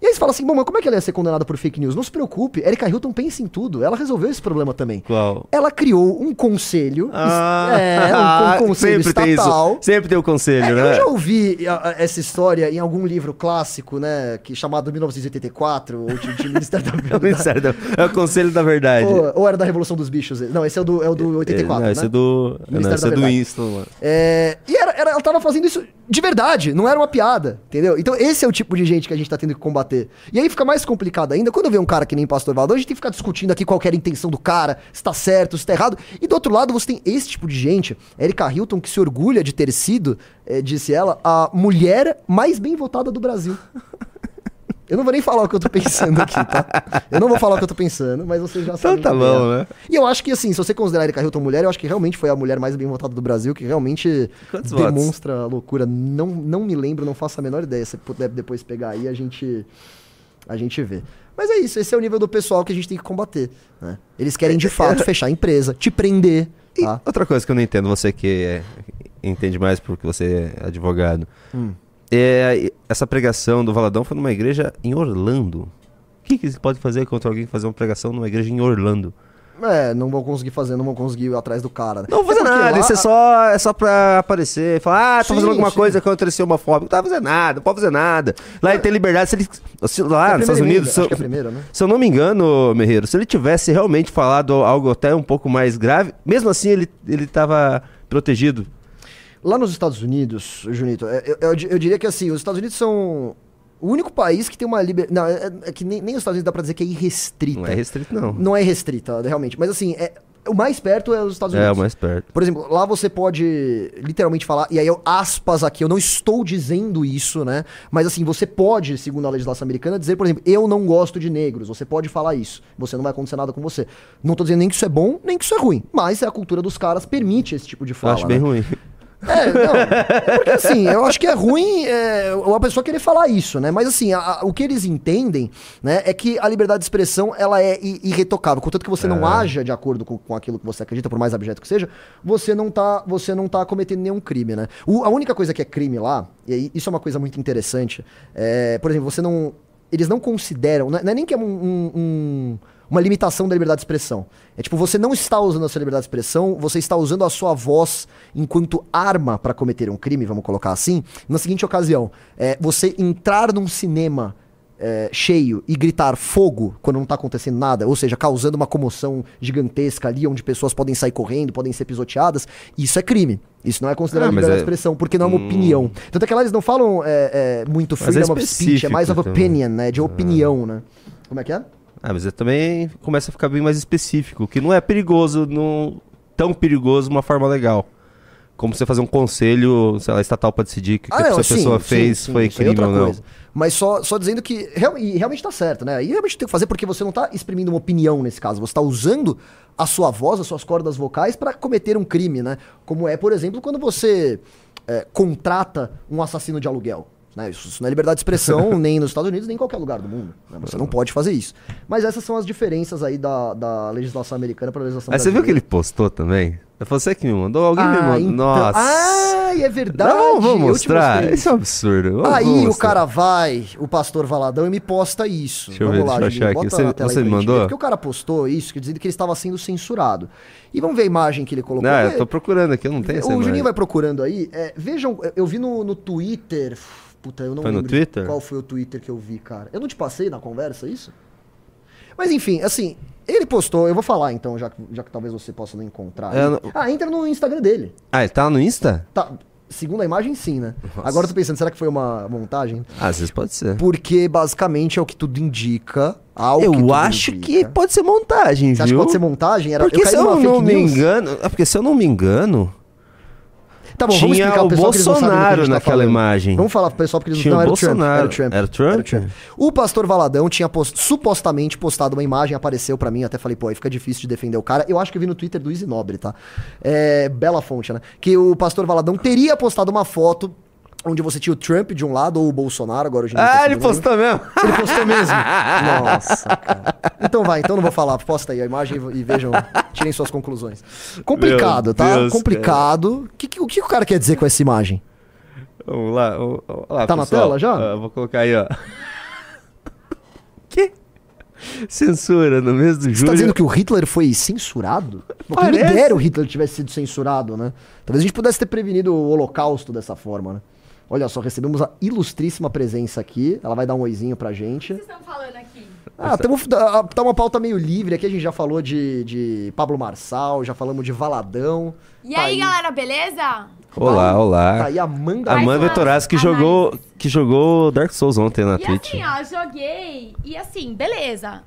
E aí você fala assim, bom, mas como é que ela ia ser condenada por fake news? Não se preocupe, Erika Hilton pensa em tudo. Ela resolveu esse problema também. Qual? Ela criou um conselho. Ah, é, um, um conselho sempre tem estatal. isso. Sempre tem o conselho, É, né? Eu já ouvi a- a- essa história em algum livro clássico, né? Que chamado 1984, ou de, de Ministério da É o Verdade. Ministério da- é o conselho da verdade. Ou, ou era da Revolução dos Bichos? Não, esse é o do, é o do 84, não, né? esse é do. Não, esse da é do Verdade. Winston, mano. É, e era, era- ela tava fazendo isso de verdade, não era uma piada, entendeu? Então esse é o tipo de gente que a gente tá tendo que combater. E aí fica mais complicado ainda, quando vê um cara que nem Pastor Valdo, a gente tem que ficar discutindo aqui qual era a intenção do cara, se tá certo, se tá errado. E do outro lado você tem esse tipo de gente, Erika Hilton, que se orgulha de ter sido, é, disse ela, a mulher mais bem votada do Brasil. Eu não vou nem falar o que eu tô pensando aqui, tá? Eu não vou falar o que eu tô pensando, mas vocês já sabem. tá quem bom, é. né? E eu acho que, assim, se você considerar a Erika Hilton mulher, eu acho que realmente foi a mulher mais bem votada do Brasil, que realmente Quantos votos? demonstra loucura. Não, não me lembro, não faço a menor ideia. Se puder depois pegar aí, a gente, a gente vê. Mas é isso, esse é o nível do pessoal que a gente tem que combater. né? Eles querem, de fato, fechar a empresa, te prender, tá? outra coisa que eu não entendo, você que é- entende mais porque você é advogado. Hum. É, essa pregação do Valadão foi numa igreja em Orlando. O que, que se pode fazer contra alguém fazer uma pregação numa igreja em Orlando? É, não vão conseguir fazer, não vão conseguir ir atrás do cara. né? Não vou É fazer porque nada, lá- isso é só, é só pra aparecer. Falar, ah, tá Sim, fazendo alguma sim. coisa contra esse homofóbico. Não tá fazendo nada, não pode fazer nada. Lá ele tem liberdade. Se ele, se- lá É nos Estados Unidos, se, é primeira, né? se eu não me engano, Merreiro, se ele tivesse realmente falado algo até um pouco mais grave, mesmo assim ele, ele tava protegido. Lá nos Estados Unidos, Junito, é, eu, eu, eu diria que assim, os Estados Unidos são o único país que tem uma liberdade. Não, é, é que nem, nem os Estados Unidos dá pra dizer que é irrestrita. Não é restrito, não. Não é restrita, realmente. Mas assim, é, o mais perto é os Estados É, Unidos. o mais perto. Por exemplo, lá você pode literalmente falar, e aí eu aspas aqui, eu não estou dizendo isso, né? Mas assim, você pode, segundo a legislação americana, dizer, por exemplo, eu não gosto de negros. Você pode falar isso. Você não vai acontecer nada com você. Não tô dizendo nem que isso é bom, nem que isso é ruim. Mas é a cultura dos caras permite esse tipo de Eu fala. acho né? bem ruim. É, não. É porque assim, eu acho que é ruim é, uma pessoa querer falar isso, né? Mas assim, a- a- o que eles entendem, né, é que a liberdade de expressão, ela é irretocável. Contanto que você não haja de acordo com, com aquilo que você acredita, por mais abjeto que seja, você não tá, você não tá cometendo nenhum crime, né? O- a única coisa que é crime lá, e isso é uma coisa muito interessante, é, por exemplo, você não... Eles não consideram, não é, não é nem que é um- um- um uma limitação da liberdade de expressão. É tipo, você não está usando a sua liberdade de expressão, você está usando a sua voz enquanto arma para cometer um crime, vamos colocar assim. Na seguinte ocasião, é, você entrar num cinema é, cheio e gritar fogo quando não tá acontecendo nada, ou seja, causando uma comoção gigantesca ali, onde pessoas podem sair correndo, podem ser pisoteadas, isso é crime. Isso não é considerado Ah, liberdade de é- expressão, porque não é uma opinião. Tanto é que lá eles não falam é, é, muito Mas é freedom of speech, é mais of opinion, né? De opinião, né? Como é que é? Ah, mas é também começa a ficar bem mais específico, que não é perigoso, não tão perigoso de uma forma legal. Como você fazer um conselho, sei lá, estatal pra decidir que o que essa pessoa fez foi Ah, isso aí é crime ou não. Mas só, só dizendo que real- e realmente tá certo, né? E realmente tem que fazer porque você não tá exprimindo uma opinião nesse caso, você tá usando a sua voz, as suas cordas vocais pra cometer um crime, né? Como é, por exemplo, quando você é, contrata um assassino de aluguel. Né? Isso, isso não é liberdade de expressão nem nos Estados Unidos, nem em qualquer lugar do mundo. né? Você não pode fazer isso. Mas essas são as diferenças aí da, da legislação americana para a legislação Aí você viu que ele brasileira. postou também? Você que me mandou? Alguém me Ah, mandou? então- Nossa! Ai, é verdade. Não, vamos eu mostrar. Esse é um absurdo. Vamos- Aí vamos o cara vai, o pastor Valadão, e me posta isso. Deixa eu vamos ver, lá, deixa eu achar aqui. Você- você me ver, mandou? Porque o cara postou isso, que dizendo que ele estava sendo censurado. E vamos ver a imagem que ele colocou. Não, Vê- eu tô procurando aqui, eu não tenho essa o Juninho vai procurando aí. É, vejam, eu vi no, no Twitter. Puta, eu não Foi no lembro Twitter? qual foi o Twitter que eu vi, cara. Eu não te passei na conversa isso? Mas enfim, assim, ele postou, eu vou falar então, já, que- já que talvez você possa não encontrar. É, não- Ah, entra no Instagram dele. Ah, ele tá no Insta? Tá, Segundo a imagem, sim, né? Agora eu tô pensando, será que foi uma montagem? Ah, Às vezes pode ser. Porque basicamente é o que tudo indica. Ao que Eu tudo acho que indica. pode ser montagem, Você acha que pode ser montagem? Era, Porque caí se eu numa não fake me news. engano. É porque se eu não me engano. Tá bom, vamos explicar o pessoal que que Bolsonaro gente tá naquela falando. imagem. Vamos falar pro pessoal porque eles Tinha não o era o Trump, Bolsonaro. era o Trump. Era o Trump? O pastor Valadão tinha post- supostamente postado uma imagem, apareceu pra mim, até falei, pô, aí fica difícil de defender o cara. Eu acho que eu vi no Twitter do Easy Nobre, tá? É, bela fonte, né? Que o pastor Valadão teria postado uma foto onde você tinha o Trump de um lado ou o Bolsonaro, agora hoje em dia tá Ah, sendo ele postou mesmo. Ele postou mesmo? Nossa, cara. Então vai, então não vou falar. Posta aí a imagem e vejam, tirem suas conclusões. Complicado, Meu tá? Deus, Complicado. Que, que- o que o cara quer dizer com essa imagem? Vamos lá, vamos lá Tá na pessoal. tela já? Ah, vou colocar aí, ó. que? Censura no mês do Você julho. tá dizendo que o Hitler foi censurado? Quem me dera o Hitler tivesse sido censurado, né? Talvez a gente pudesse ter prevenido o holocausto dessa forma, né? Olha só, recebemos a ilustríssima presença aqui. Ela vai dar um oizinho pra gente. vocês estão falando aqui? Ah, tamo, tá tá uma pauta meio livre. Aqui a gente já falou de, de Pablo Marçal, já falamos de Valadão. E Tá aí, galera, beleza? Olá, Tá olá. aí a Amanda. Amanda Vetorazzi que jogou, que jogou Dark Souls ontem na E Twitch. assim, ó, joguei. E assim, beleza.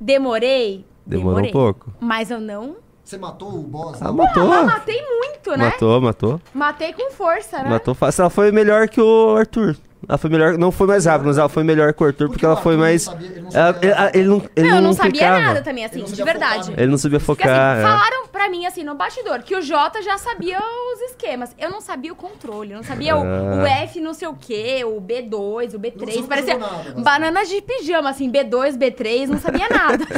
Demorei. Demorou demorei, um pouco. Mas eu não. Você matou o boss? Ah, não? matou. Mas matei muito, né? Matou, matou. Matei com força, né? Matou fácil. Ela foi melhor que o Arthur. Ela foi melhor, não foi mais rápido, mas ela foi melhor que o Arthur Porque porque ela foi não mais. sabia- ele não ela- sabia- ele, ele não, ele não, eu não sabia nada também, assim, de verdade. focar, né? Ele não sabia Porque focar. assim, é. falaram pra mim, assim, no bastidor, que o Jota já sabia os esquemas. Eu não sabia o controle, eu não sabia o, Ah. o F não sei o quê, o B2, o Não B3. soube Parecia nada, bananas de pijama, assim, B2, B3, não sabia nada.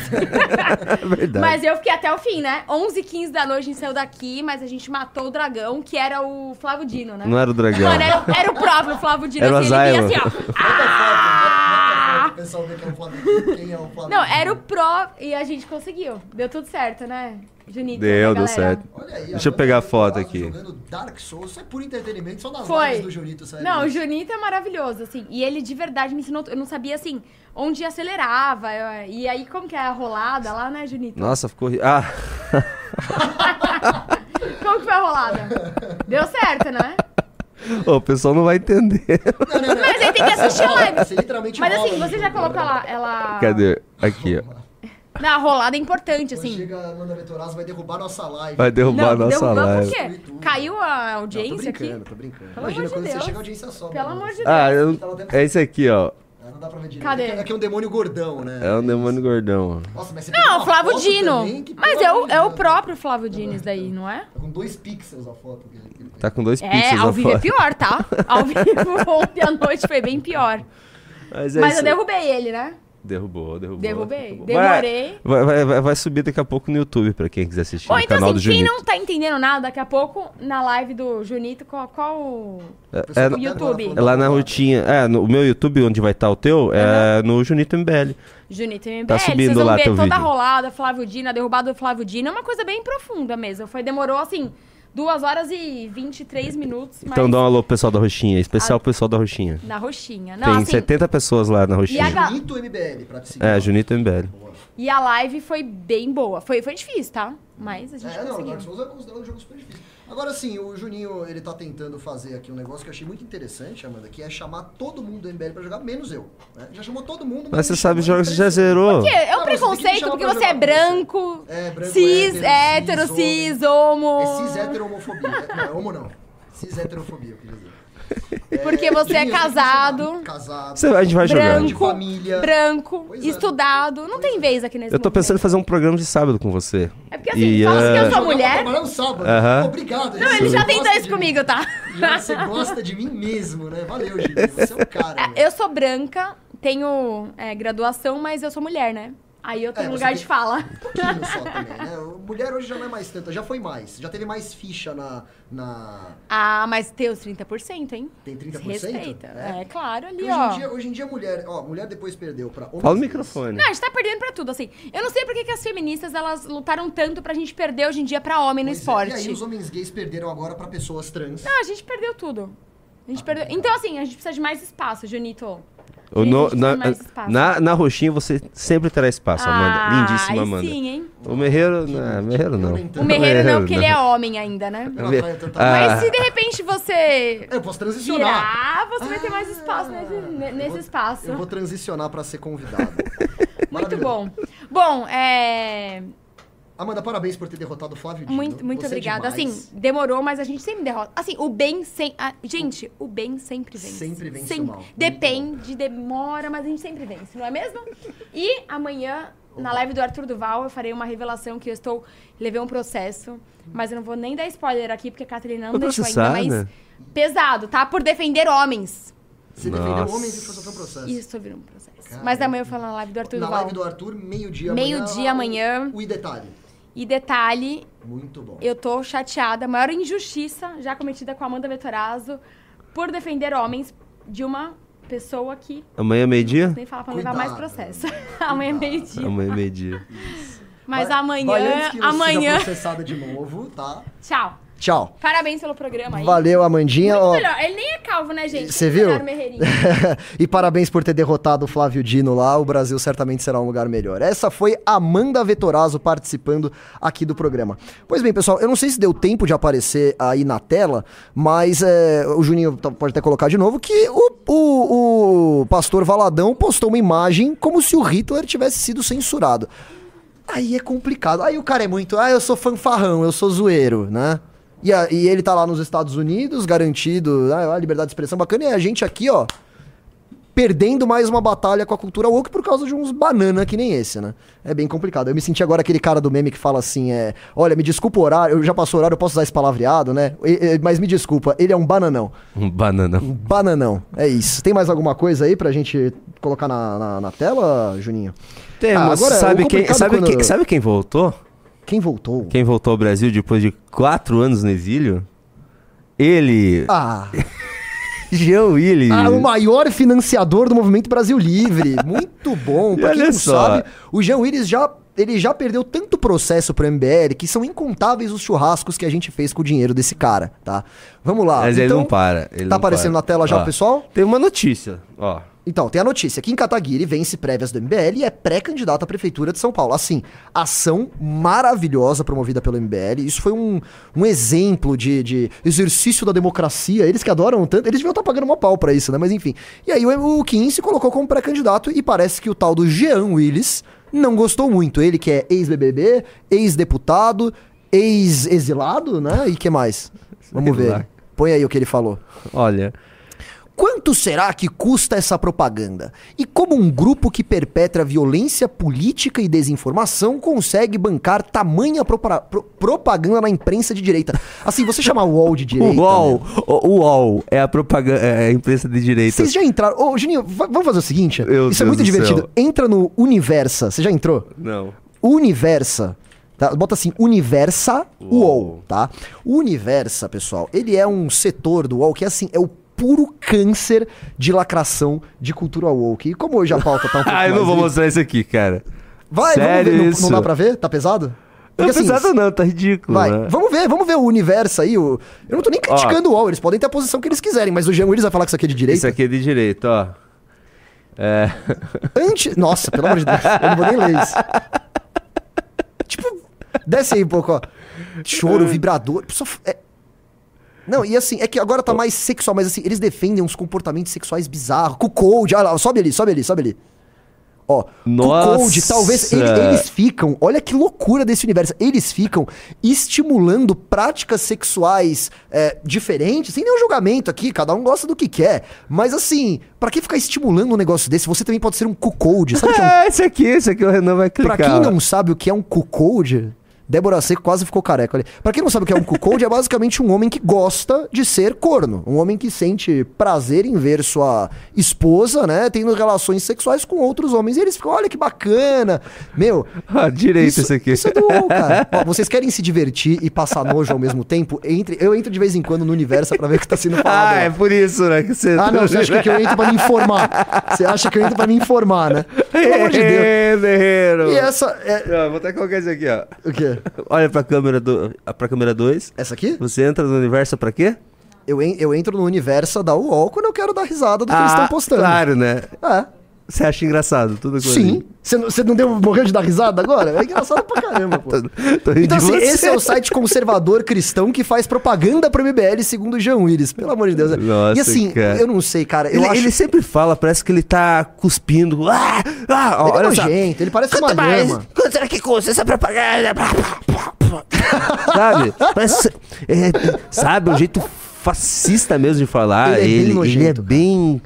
É verdade. Mas eu fiquei até o fim, né? 11 h 15 da noite a gente saiu daqui, mas a gente matou o dragão, que era o Flávio Dino, né? Não era o dragão. Mano, era, era o próprio Flávio Dino. Era o assim, ele vinha assim, ó. Ah! O pessoal vê que é o Flávio. Quem é o Flávio? Não, era o pró e a gente conseguiu. Deu tudo certo, né? Junito. Deu, né, deu galera? certo. Olha aí, Deixa eu pegar a foto Vetorazzi aqui. Jogando Dark Souls, isso é por entretenimento, só nas Foi. lives do Junito, sério. Não, o Junito é maravilhoso, assim. E ele de verdade me ensinou. Eu não sabia, assim, onde acelerava. eu- E aí, como que é a rolada lá, né, Junito? Nossa, ficou. ri- Ah! Como que foi a rolada? Deu certo, né? O pessoal não vai entender. Não, não, não. Mas aí tem que assistir a live. Você literalmente Mas assim, você jogo, já colocou né? ela. ela... Cadê? Aqui, ó. Não, a rolada é importante, Quando assim. chega a Vetorazzi, vai derrubar nossa live. Vai derrubar a nossa live. por quê? Caiu a Não, tô audiência brincando, aqui? tô brincando. Pelo Imagina, amor de quando você Deus. chega, a audiência sobe. Pelo né? amor de Deus. Ah, eu- é esse aqui, ó. Não dá pra ver direito. Cadê? Aqui, aqui é um demônio gordão, né? É um demônio gordão. Nossa, mas você Não, uma Flávio foto Dino. também que, Mas é o, de é o próprio Flávio Dino isso daí, não é? Tá com dois pixels a foto. que ele- que ele- Tá com dois É, pixels ao a vivo é foto. pior, tá? Ao vivo ontem à noite foi bem pior. Mas, é Mas eu derrubei ele, né? Derrubou, derrubou. Derrubei. derrubou. Demorei. Vai, vai, vai, vai subir daqui a pouco no YouTube pra quem quiser assistir Ou no então, canal assim, do quem Junito. não tá entendendo nada, daqui a pouco, na live do Junito, qual, qual o É, pessoal é, tá YouTube. é lá na rotinha. É, no o meu YouTube, onde vai estar o teu, é no Junito MBL. Junito MBL? Tá subindo Vocês vão lá ver toda a vídeo. rolada, Flávio Dino, a derrubada do Flávio Dino. É uma coisa bem profunda mesmo. Foi, demorou, assim, 2 horas e 23 minutos, mas Então dá um alô pro pessoal da Roxinha, especial pro pessoal da Roxinha. na roxinha. Não, Tem assim, 70 pessoas lá na Roxinha. E a Junito MBL, pra te seguir. É, Junito MBL. e a live foi bem boa. Foi, foi difícil, tá? Mas a gente É, não, conseguiu. Dark Souls é considerado um jogo super difícil. Agora sim, o Juninho, ele tá tentando fazer aqui um negócio que eu achei muito interessante, Amanda, que é chamar todo mundo do MBL pra jogar, menos eu. né? Já chamou todo mundo, Mas você sabe os jogos que já zerou. Porque é Não, um você preconceito chamar porque você é você. branco, É, branco, cis, hétero, cis, cis, homo. É cis hétero homofobia. É, Não, é homo não. Cis heterofobia, eu queria dizer. Porque você é Juninho, você tem que casado. chamar. Casado. Você- a gente vai jogar. de branco, família. branco, Pois é. estudado. Não tem vez aqui nesse Eu tô pensando em fazer um programa de sábado com você. É porque assim, E, fala que eu eh, sou mulher. no sábado. Aham. Obrigado. Não, ele Você já tentou gosta isso de mim. comigo, tá? Você gosta de mim mesmo, né? Valeu, Juninho. Você é o cara. Eu sou branca, tenho é, graduação, mas eu sou mulher, né? Aí eu tenho É, você lugar tem- de fala. Um pouquinho só também, né? Mulher hoje já não é mais tanta, já foi mais. Já teve mais ficha na. na... Ah, mas tem os 30%, hein? Tem 30%? Respeita. É, claro, ali, Porque ó. hoje em, dia, hoje em dia, mulher. Ó, mulher depois perdeu pra homens Fala gays. microfone. Não, a gente tá perdendo pra tudo, assim. Eu não sei por que, que as feministas, elas lutaram tanto pra gente perder hoje em dia pra homem no Pois é, esporte. E aí os homens gays perderam agora pra pessoas trans. Não, a gente perdeu tudo. A gente perdeu. Então, assim, a gente precisa de mais espaço, Junito. No- na, na, na roxinha você sempre terá espaço, Amanda. Ah, Lindíssima, Amanda. sim, hein? O Merreiro, não, Merreiro não. O Merreiro não, porque ele é homem ainda, né? Ah. Mas se de repente você Eu posso transicionar. virar, você vai ter mais espaço nesse, ne- nesse espaço. Eu vou transicionar pra ser convidado. Muito bom. Bom, é. Amanda, parabéns por ter derrotado o Flávio Dino. Muito, muito é obrigada. demais. Assim, demorou, mas a gente sempre derrota. Assim, o bem sem. a- Gente, o bem sempre vence. Sempre vence o Sempre. mal. Depende, demora, mas a gente sempre vence, não é mesmo? E amanhã, na live do Arthur Duval, eu farei uma revelação que eu estou. Levei um processo, mas eu não vou nem dar spoiler aqui, porque a Catarina não deixou ainda, mas processada? pesado, tá? Por defender homens. Você defendeu Nossa. homens e foi sofrer um processo. Isso sobre um processo. Caramba. Mas amanhã eu falo na live do Arthur Na Duval. live do Arthur, meio-dia Meio-dia amanhã. O, o e detalhe. E detalhe, Muito bom. eu tô chateada, a maior injustiça já cometida com a Amanda Vetorazzo por defender homens de uma pessoa que Amanhã meio-dia? nem fala pra levar Cuidado. mais processo. amanhã é meio-dia. Amanhã meio-dia. Mas Vai- amanhã, vai antes que você amanhã. seja processada de novo, tá? Tchau. Tchau. Parabéns pelo programa aí. Valeu, Amandinha. Muito ó. melhor. Ele nem é calvo, né, gente? Você viu? e parabéns por ter derrotado o Flávio Dino lá. O Brasil certamente será um lugar melhor. Essa foi Amanda Vetorazzo participando aqui do programa. Pois bem, pessoal, eu não sei se deu tempo de aparecer aí na tela, mas é, o Juninho tá- pode até colocar de novo que o, o, o pastor Valadão postou uma imagem como se o Hitler tivesse sido censurado. Aí é complicado. Aí o cara é muito, ah, eu sou fanfarrão, eu sou zoeiro, né? E, a- e ele tá lá nos Estados Unidos, garantido, a liberdade de expressão bacana, e a gente aqui, ó, perdendo mais uma batalha com a cultura woke por causa de uns banana que nem esse, né? É bem complicado. Eu me senti agora aquele cara do meme que fala assim, é, olha, me desculpa o horário, eu já passou o horário, eu posso usar esse palavreado, né? E- e- mas me desculpa, ele é um bananão. Um banana. Um bananão, é isso. Tem mais alguma coisa aí pra gente colocar na, na, na tela, Juninho? Temos. Ah, agora, o sabe, quem, sabe, quando- quem, sabe quem voltou? Quem voltou? Quem voltou ao Brasil depois de quatro anos no exílio? Ele. Ah, Jean Willis. ah, o maior financiador do movimento Brasil Livre. Muito bom. Pra quem não só. sabe, o Jean Willis já, ele já perdeu tanto processo pro MBL que são incontáveis os churrascos que a gente fez com o dinheiro desse cara, tá? Vamos lá. Mas ele Então, não para. ele tá aparecendo para. na tela já Ó, pessoal? Tem uma notícia, ó. Então, tem a notícia. Kim Kataguiri vence prévias do MBL e é pré-candidato à Prefeitura de São Paulo. Assim, ação maravilhosa promovida pelo MBL. Isso foi um, um exemplo de, de exercício da democracia. Eles que adoram tanto, eles deviam estar pagando uma pau pra isso, né? Mas enfim. E aí o, o Kim se colocou como pré-candidato e parece que o tal do Jean Willis não gostou muito. Ele que é ex-BBB, ex-deputado, ex-exilado, né? E que mais? Vamos ver. Põe aí o que ele falou. Olha. Quanto será que custa essa propaganda? E como um grupo que perpetra violência política e desinformação consegue bancar tamanha pro- propaganda na imprensa de direita? Assim, você chama o UOL de direita? o UOL. né? O, UOL é a propaganda. É a imprensa de direita. Vocês já entraram. Ô, Juninho, va- vamos fazer o seguinte? Meu Isso é Deus muito do divertido. céu. Entra no Universa. Você já entrou? Não. Universa. Tá? Bota assim, Universa UOL, Uol. tá? O Universa, pessoal, ele é um setor do UOL que é assim, é o puro câncer de lacração de cultura woke. E como hoje a pauta tá um pouco Ah, eu não vou livre- mostrar isso aqui, cara. Vai, Sério vamos ver. Não- isso? Não, dá pra ver? Tá pesado? Não Porque, é assim, pesado não, tá ridículo. Vai, né? vamos ver, vamos ver o universo aí. O... Eu não tô nem criticando o UOL, eles podem ter a posição que eles quiserem, mas o Jean Willis vai falar que isso aqui é de direita. Isso aqui é de direita, ó. É. Antes. Nossa, pelo amor de Deus, eu não vou nem ler isso. Tipo, desce aí um pouco, ó. Choro, vibrador. Só f- é- Não, e assim, é que agora tá mais sexual, mas assim, eles defendem uns comportamentos sexuais bizarros. Code, olha lá, sobe ali, sobe ali, sobe ali. Ó, Nossa! talvez ele- eles ficam, olha que loucura desse universo, eles ficam estimulando práticas sexuais é, diferentes, sem nenhum julgamento aqui, cada um gosta do que quer. Mas assim, pra que ficar estimulando um negócio desse? Você também pode ser um cuckold, sabe que é um É, esse aqui, esse aqui o Renan vai clicar. Pra quem não sabe o que é um cuckold, Débora Seco quase ficou careca ali. Pra quem não sabe o que é um cuckold, é basicamente um homem que gosta de ser corno. Um homem que sente prazer em ver sua esposa, né, tendo relações sexuais com outros homens. E eles ficam, olha que bacana. Meu, Ah, direito isso, esse aqui. isso é do UOL, cara. Ó, vocês querem se divertir e passar nojo ao mesmo tempo? Entre, eu entro de vez em quando no universo pra ver o que tá sendo falado. Ah, é por isso, né? Que você Ah, não, você acha que eu entro pra me informar. Você acha que eu entro pra me informar, né? Pelo amor de Deus. E essa é... Ó, vou até colocar isso aqui, ó. O quê? Olha pra câmera do, pra câmera 2. Essa aqui? Você entra no universo pra quê? Eu, en- eu entro no universo da UOL quando eu quero dar risada do que eles estão postando. Ah, Claro, né? É. Você acha engraçado tudo aquilo Sim. Você não, você não deu morrendo de dar risada agora? É engraçado pra caramba, pô. Tô rindo Então, assim, você. esse é o site conservador cristão que faz propaganda pro MBL, segundo o Jean Willis. Pelo amor de Deus. Nossa, e assim, cara. eu não sei, cara. Ele, acho... ele sempre fala, parece que ele tá cuspindo. Ah, ah, ó, Ele é nojento, ele parece uma Quanto mais? lhama. Quanto será que custa essa propaganda? sabe? Parece, é, sabe, um jeito fascista mesmo de falar. Ele é bem Ele, ele é nojento, bem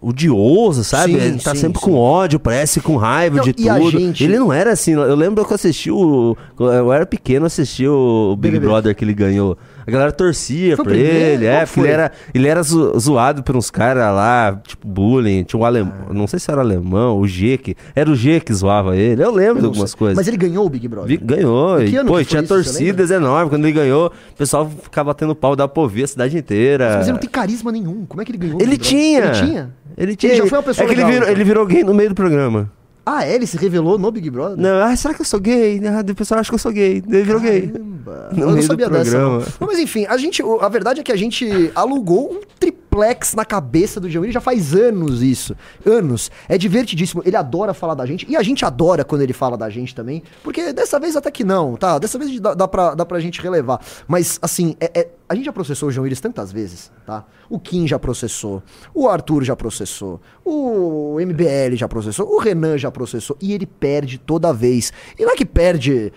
odioso, sabe? Sim, ele tá sim, sempre sim. com ódio, parece com raiva Não, de tudo. gente- Ele não era assim. Eu lembro que eu assisti o. Eu era pequeno, assisti o Big. Brother que ele ganhou. A galera torcia Foi pra ele, é, porque ele era, ele era zo- zoado por uns caras lá, tipo bullying. Tinha um alemão, não sei se era alemão, o G que. Era o G que zoava ele. Eu lembro de Eu não algumas sei. coisas. Mas ele ganhou o Big Brother. Ganhou. E, pô, tinha isso, torcidas enormes. Quando ele ganhou, o pessoal ficava tendo pau da Povia, a cidade inteira. Mas ele não tem carisma nenhum. Como é que ele ganhou? Ele tinha. Ele tinha? Ele tinha. Ele já foi uma pessoa é que ele legal, virou, então. ele virou gay no meio do programa. Ah, é? Ele se revelou no Big Brother? Não, ah, será que eu sou gay? Ah, o pessoal acha que eu sou gay. Ele virou gay. No eu não sabia dessa. Não. Não, mas enfim, a gente, a verdade é que a gente alugou um triplex na cabeça do Jean Willis já faz anos isso. Anos. É divertidíssimo. Ele adora falar da gente. E a gente adora quando ele fala da gente também. Porque dessa vez até que não, tá? Dessa vez dá, dá, pra, dá pra gente relevar. Mas, assim, é- é- a gente já processou o Jean Willis tantas vezes, tá? O Kim já processou. O Arthur já processou. O MBL já processou. O Renan já processou. E ele perde toda vez. E não é que perde.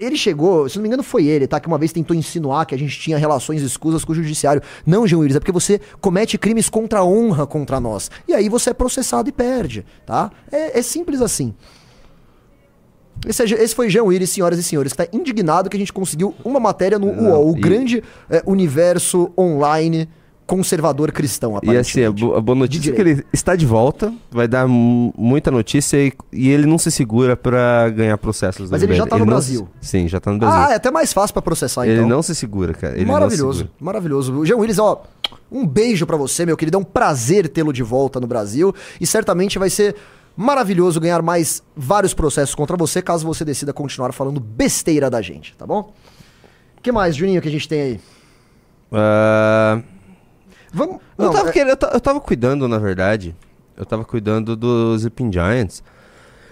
Ele chegou, se não me engano, foi ele, tá? Que uma vez tentou insinuar que a gente tinha relações escusas com o judiciário. Não, Jean Willis, é porque você comete crimes contra a honra contra nós. E aí você é processado e perde, tá? É, é simples assim. Esse, é- esse foi Jean Willis, senhoras e senhores, que está indignado que a gente conseguiu uma matéria no Não, UOL, o e- grande é, universo online conservador cristão, E assim, a, boa notícia é que ele está de volta, vai dar mu- muita notícia e, e ele não se segura pra ganhar processos. Mas ele já MBL. tá no Brasil. se- sim, já tá no Brasil. Ah, é até mais fácil pra processar, ele então. não se segura, cara. Ele não se maravilhoso, segura. maravilhoso. O Jean Willis, ó, um beijo pra você, meu querido. É um prazer tê-lo de volta no Brasil. E certamente vai ser maravilhoso ganhar mais vários processos contra você, caso você decida continuar falando besteira da gente, tá bom? O que mais, Juninho, que a gente tem aí? Ah, Vamos. eu, não, tava é- querendo- eu, eu tava cuidando, na verdade. Eu tava cuidando dos Sleeping Giants.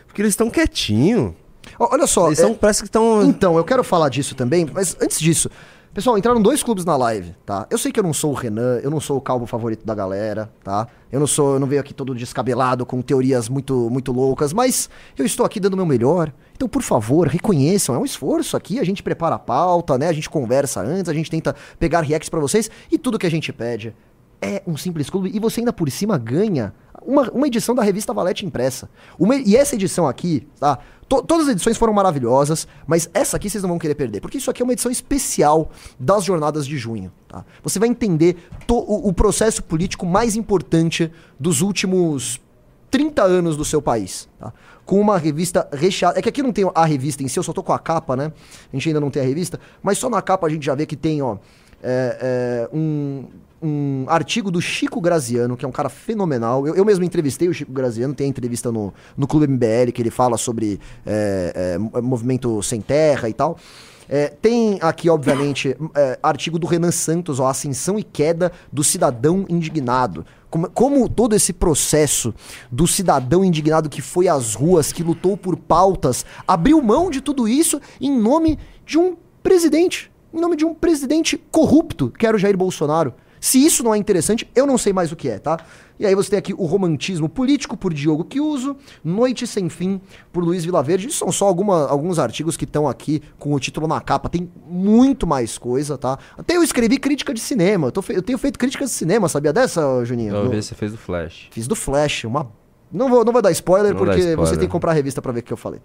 Porque eles estão quietinhos. ó, Olha só. Eles é- tão, parece que estão. Então, eu quero falar disso também, mas antes disso, pessoal, entraram dois clubes na live, tá? Eu sei que eu não sou o Renan, eu não sou o calvo favorito da galera, tá? Eu não sou, eu não venho aqui todo descabelado com teorias muito muito loucas, mas eu estou aqui dando o meu melhor. Então, por favor, reconheçam, é um esforço aqui, a gente prepara a pauta, né? A gente conversa antes, a gente tenta pegar reacts pra vocês e tudo que a gente pede é um simples clube e você ainda por cima ganha uma, uma edição da revista Valete impressa. Uma- e essa edição aqui, tá? To- todas as edições foram maravilhosas, mas essa aqui vocês não vão querer perder, porque isso aqui é uma edição especial das jornadas de junho, tá? Você vai entender to- o, o processo político mais importante dos últimos 30 anos do seu país, tá? Com uma revista recheada. É que aqui não tem a revista em si, eu só tô com a capa, né? A gente ainda não tem a revista, mas só na capa a gente já vê que tem, ó, é, é, um, um artigo do Chico Graziano, que é um cara fenomenal. Eu, eu mesmo entrevistei o Chico Graziano, tem a entrevista no, no Clube MBL, que ele fala sobre é, é, mo- movimento sem terra e tal. É, tem aqui, obviamente, é, artigo do Renan Santos, ó, Ascensão e Queda do Cidadão Indignado. Como, como todo esse processo do cidadão indignado que foi às ruas, que lutou por pautas, abriu mão de tudo isso em nome de um presidente. Em nome de um presidente corrupto, que era o Jair Bolsonaro. Se isso não é interessante, eu não sei mais o que é, tá? E aí você tem aqui o romantismo político por Diogo Quiuso, Noite Sem Fim por Luiz Vilaverde. Isso são só alguma- alguns artigos que estão aqui com o título na capa. Tem muito mais coisa, tá? Até eu escrevi crítica de cinema. Eu, eu tenho feito críticas de cinema, sabia dessa, Juninho? Eu vi se você fez do Flash. Fiz do Flash, uma... Não vou, não vou dar spoiler, Não vou dar porque você spoiler. tem que comprar a revista pra ver o que eu falei.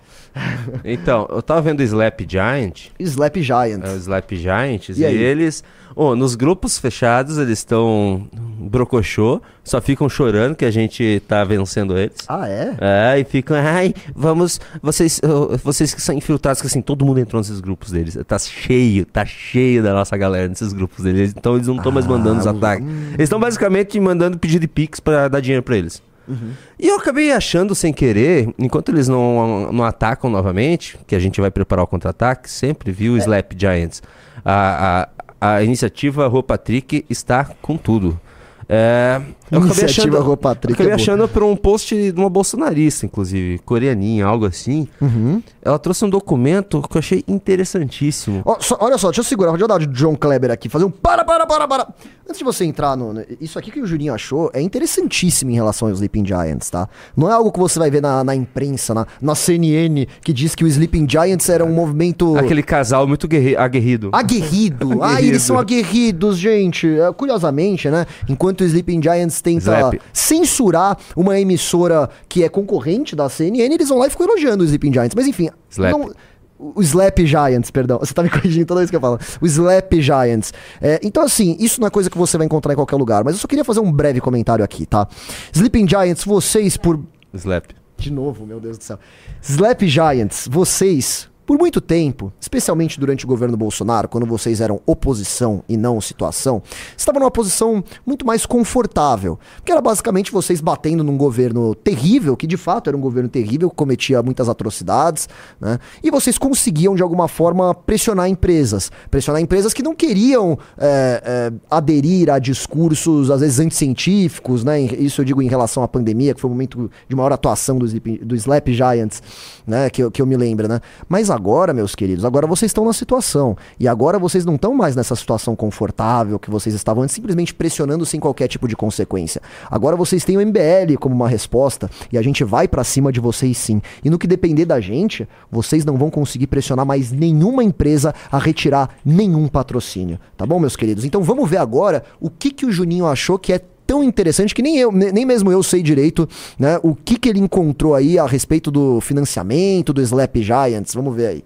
Então, eu tava vendo Slap Giant. Slap Giant. É, Slap Giants. E E, eles, oh, nos grupos fechados, eles estão brocochô, só ficam chorando que a gente tá vencendo eles. Ah, é? É, e ficam, ai, vamos, vocês, vocês que são infiltrados, que assim, todo mundo entrou nesses grupos deles. Tá cheio, tá cheio da nossa galera nesses grupos deles. Então eles não estão mais mandando os Ah, ataques. Eles estão basicamente mandando pedido de pix pra dar dinheiro pra eles. Uhum. E eu acabei achando sem querer, enquanto eles não, não atacam novamente, que a gente vai preparar o contra-ataque, sempre viu o É. Slap Giants. A, a, a iniciativa Rua Patrick está com tudo. É, eu acabei achando, Patrick acabei é achando por um post de uma bolsonarista, inclusive, coreaninha, algo assim. Uhum. Ela trouxe um documento que eu achei interessantíssimo. Ó, só- olha só, deixa eu segurar, deixa eu dar de John Kleber aqui, fazer um para, para, para, para. Antes de você entrar no. Isso aqui que o Juninho achou é interessantíssimo em relação aos Sleeping Giants, tá? Não é algo que você vai ver na, na imprensa, na, na CNN, que diz que o Sleeping Giants era um movimento. Aquele casal muito guerre- aguerrido. Aguerrido. Ah, Aguerrido. eles são aguerridos, gente. É, Curiosamente, né? Enquanto o Sleeping Giants tenta Slap. censurar uma emissora que é concorrente da CNN, eles vão lá e ficam elogiando o Sleeping Giants. Mas enfim, Slap. não- o Slap Giants, perdão. Você tá me corrigindo toda vez que eu falo. O Slap Giants. É, então, assim, isso não é coisa que você vai encontrar em qualquer lugar. Mas eu só queria fazer um breve comentário aqui, tá? Sleeping Giants, vocês, por Slap. de novo, meu Deus do céu. Slap Giants, vocês, por muito tempo, especialmente durante o governo Bolsonaro, quando vocês eram oposição e não situação, estavam numa posição muito mais confortável. Que era basicamente vocês batendo num governo terrível, que de fato era um governo terrível, que cometia muitas atrocidades, né? E vocês conseguiam, de alguma forma, pressionar empresas. Pressionar empresas que não queriam é, é, aderir a discursos, às vezes, anticientíficos, né? Isso eu digo em relação à pandemia, que foi um momento de maior atuação do, do Slap Giants, né? Que, eu- que eu me lembro, né? Mas agora, meus queridos, agora vocês estão na situação. E agora vocês não estão mais nessa situação confortável que vocês estavam antes, simplesmente pressionando sem qualquer tipo de consequência. Agora vocês têm o MBL como uma resposta e a gente vai pra cima de vocês sim. E no que depender da gente, vocês não vão conseguir pressionar mais nenhuma empresa a retirar nenhum patrocínio. Tá bom, meus queridos? Então vamos ver agora o que, que o Juninho achou que é tão interessante que nem eu, ne- nem mesmo eu sei direito, né? O que que ele encontrou aí a respeito do financiamento do Slap Giants. Vamos ver aí.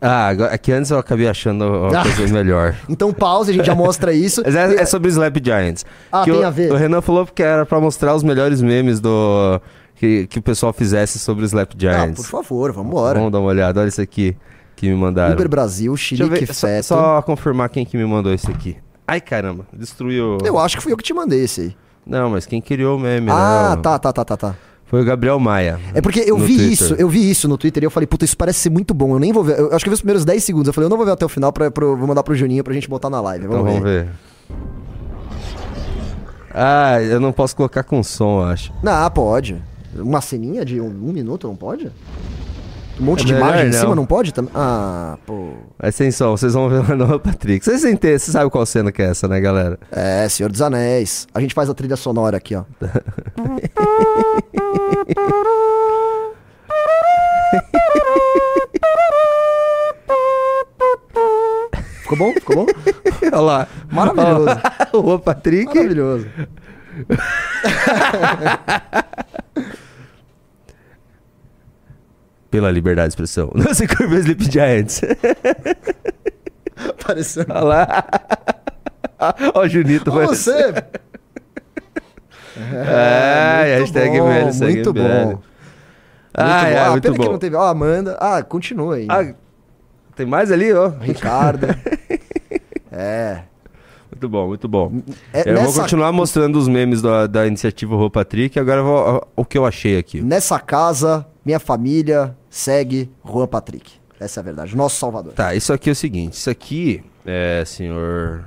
Ah, é que antes eu acabei achando uma Ah. coisa melhor. Então pause, a gente já mostra isso. Mas é, é sobre Slap Giants. Ah, que tem o, a ver. O Renan falou que era pra mostrar os melhores memes do que, que o pessoal fizesse sobre Slap Ah, Giants. por favor, vambora. Vamos dar uma olhada. Olha isso aqui que me mandaram. Uber Brasil, Chile, ver, só, só confirmar quem que me mandou isso aqui. Ai, caramba, destruiu. Eu acho que fui eu que te mandei esse aí. Não, mas quem criou o meme, Ah, não. tá, tá, tá, tá, tá. Foi o Gabriel Maia. É porque eu vi Twitter. isso, eu vi isso no Twitter e eu falei, puta, isso parece ser muito bom. Eu nem vou ver. Eu acho que eu vi os primeiros 10 segundos. Eu falei, eu não vou ver até o final, pra, pro- vou mandar pro Juninho pra gente botar na live. Então Vamos, vamos ver. ver. Ah, eu não posso colocar com som, eu acho. Não, pode. Uma ceninha de um, um minuto, não pode? Um monte É de imagem em não. cima, não pode também? Ah, pô. Mas sem som, vocês vão ver lá no Patrick. Vocês entendem, vocês sabem qual cena que é essa, né, galera? É, Senhor dos Anéis. A gente faz a trilha sonora aqui, ó. Ficou bom? Ficou bom? Olha lá. Maravilhoso. o Patrick. Maravilhoso. Pela liberdade de expressão. Não se curva Sleep Giants. Pareceu. Olha lá. Ó, o Junito. Vai- você! É, muito hashtag bom, velho, segue Muito bom. velho. Muito Ah, bom. é, ah, muito pena que bom. não teve. Ó, Amanda. Ah, continua aí. Ah, tem mais ali, ó. Ricardo. é. Muito bom, muito bom. É, eu vou nessa- continuar mostrando os memes da, da iniciativa Rua Patrick. Agora eu vou, o que eu achei aqui. Nessa casa, minha família segue Juan Patrick. Essa é a verdade. Nosso salvador. Tá, isso aqui é o seguinte. Isso aqui é, senhor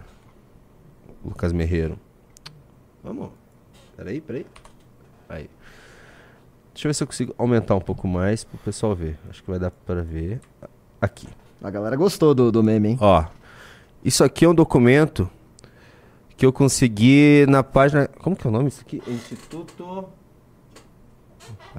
Lucas Merreiro. Vamos. Peraí, peraí. Aí. Deixa eu ver se eu consigo aumentar um pouco mais pro pessoal ver. Acho que vai dar pra ver. Aqui. A galera gostou do, do meme, hein? Ó. Isso aqui é um documento que eu consegui na página. Como que é o nome disso aqui? Instituto.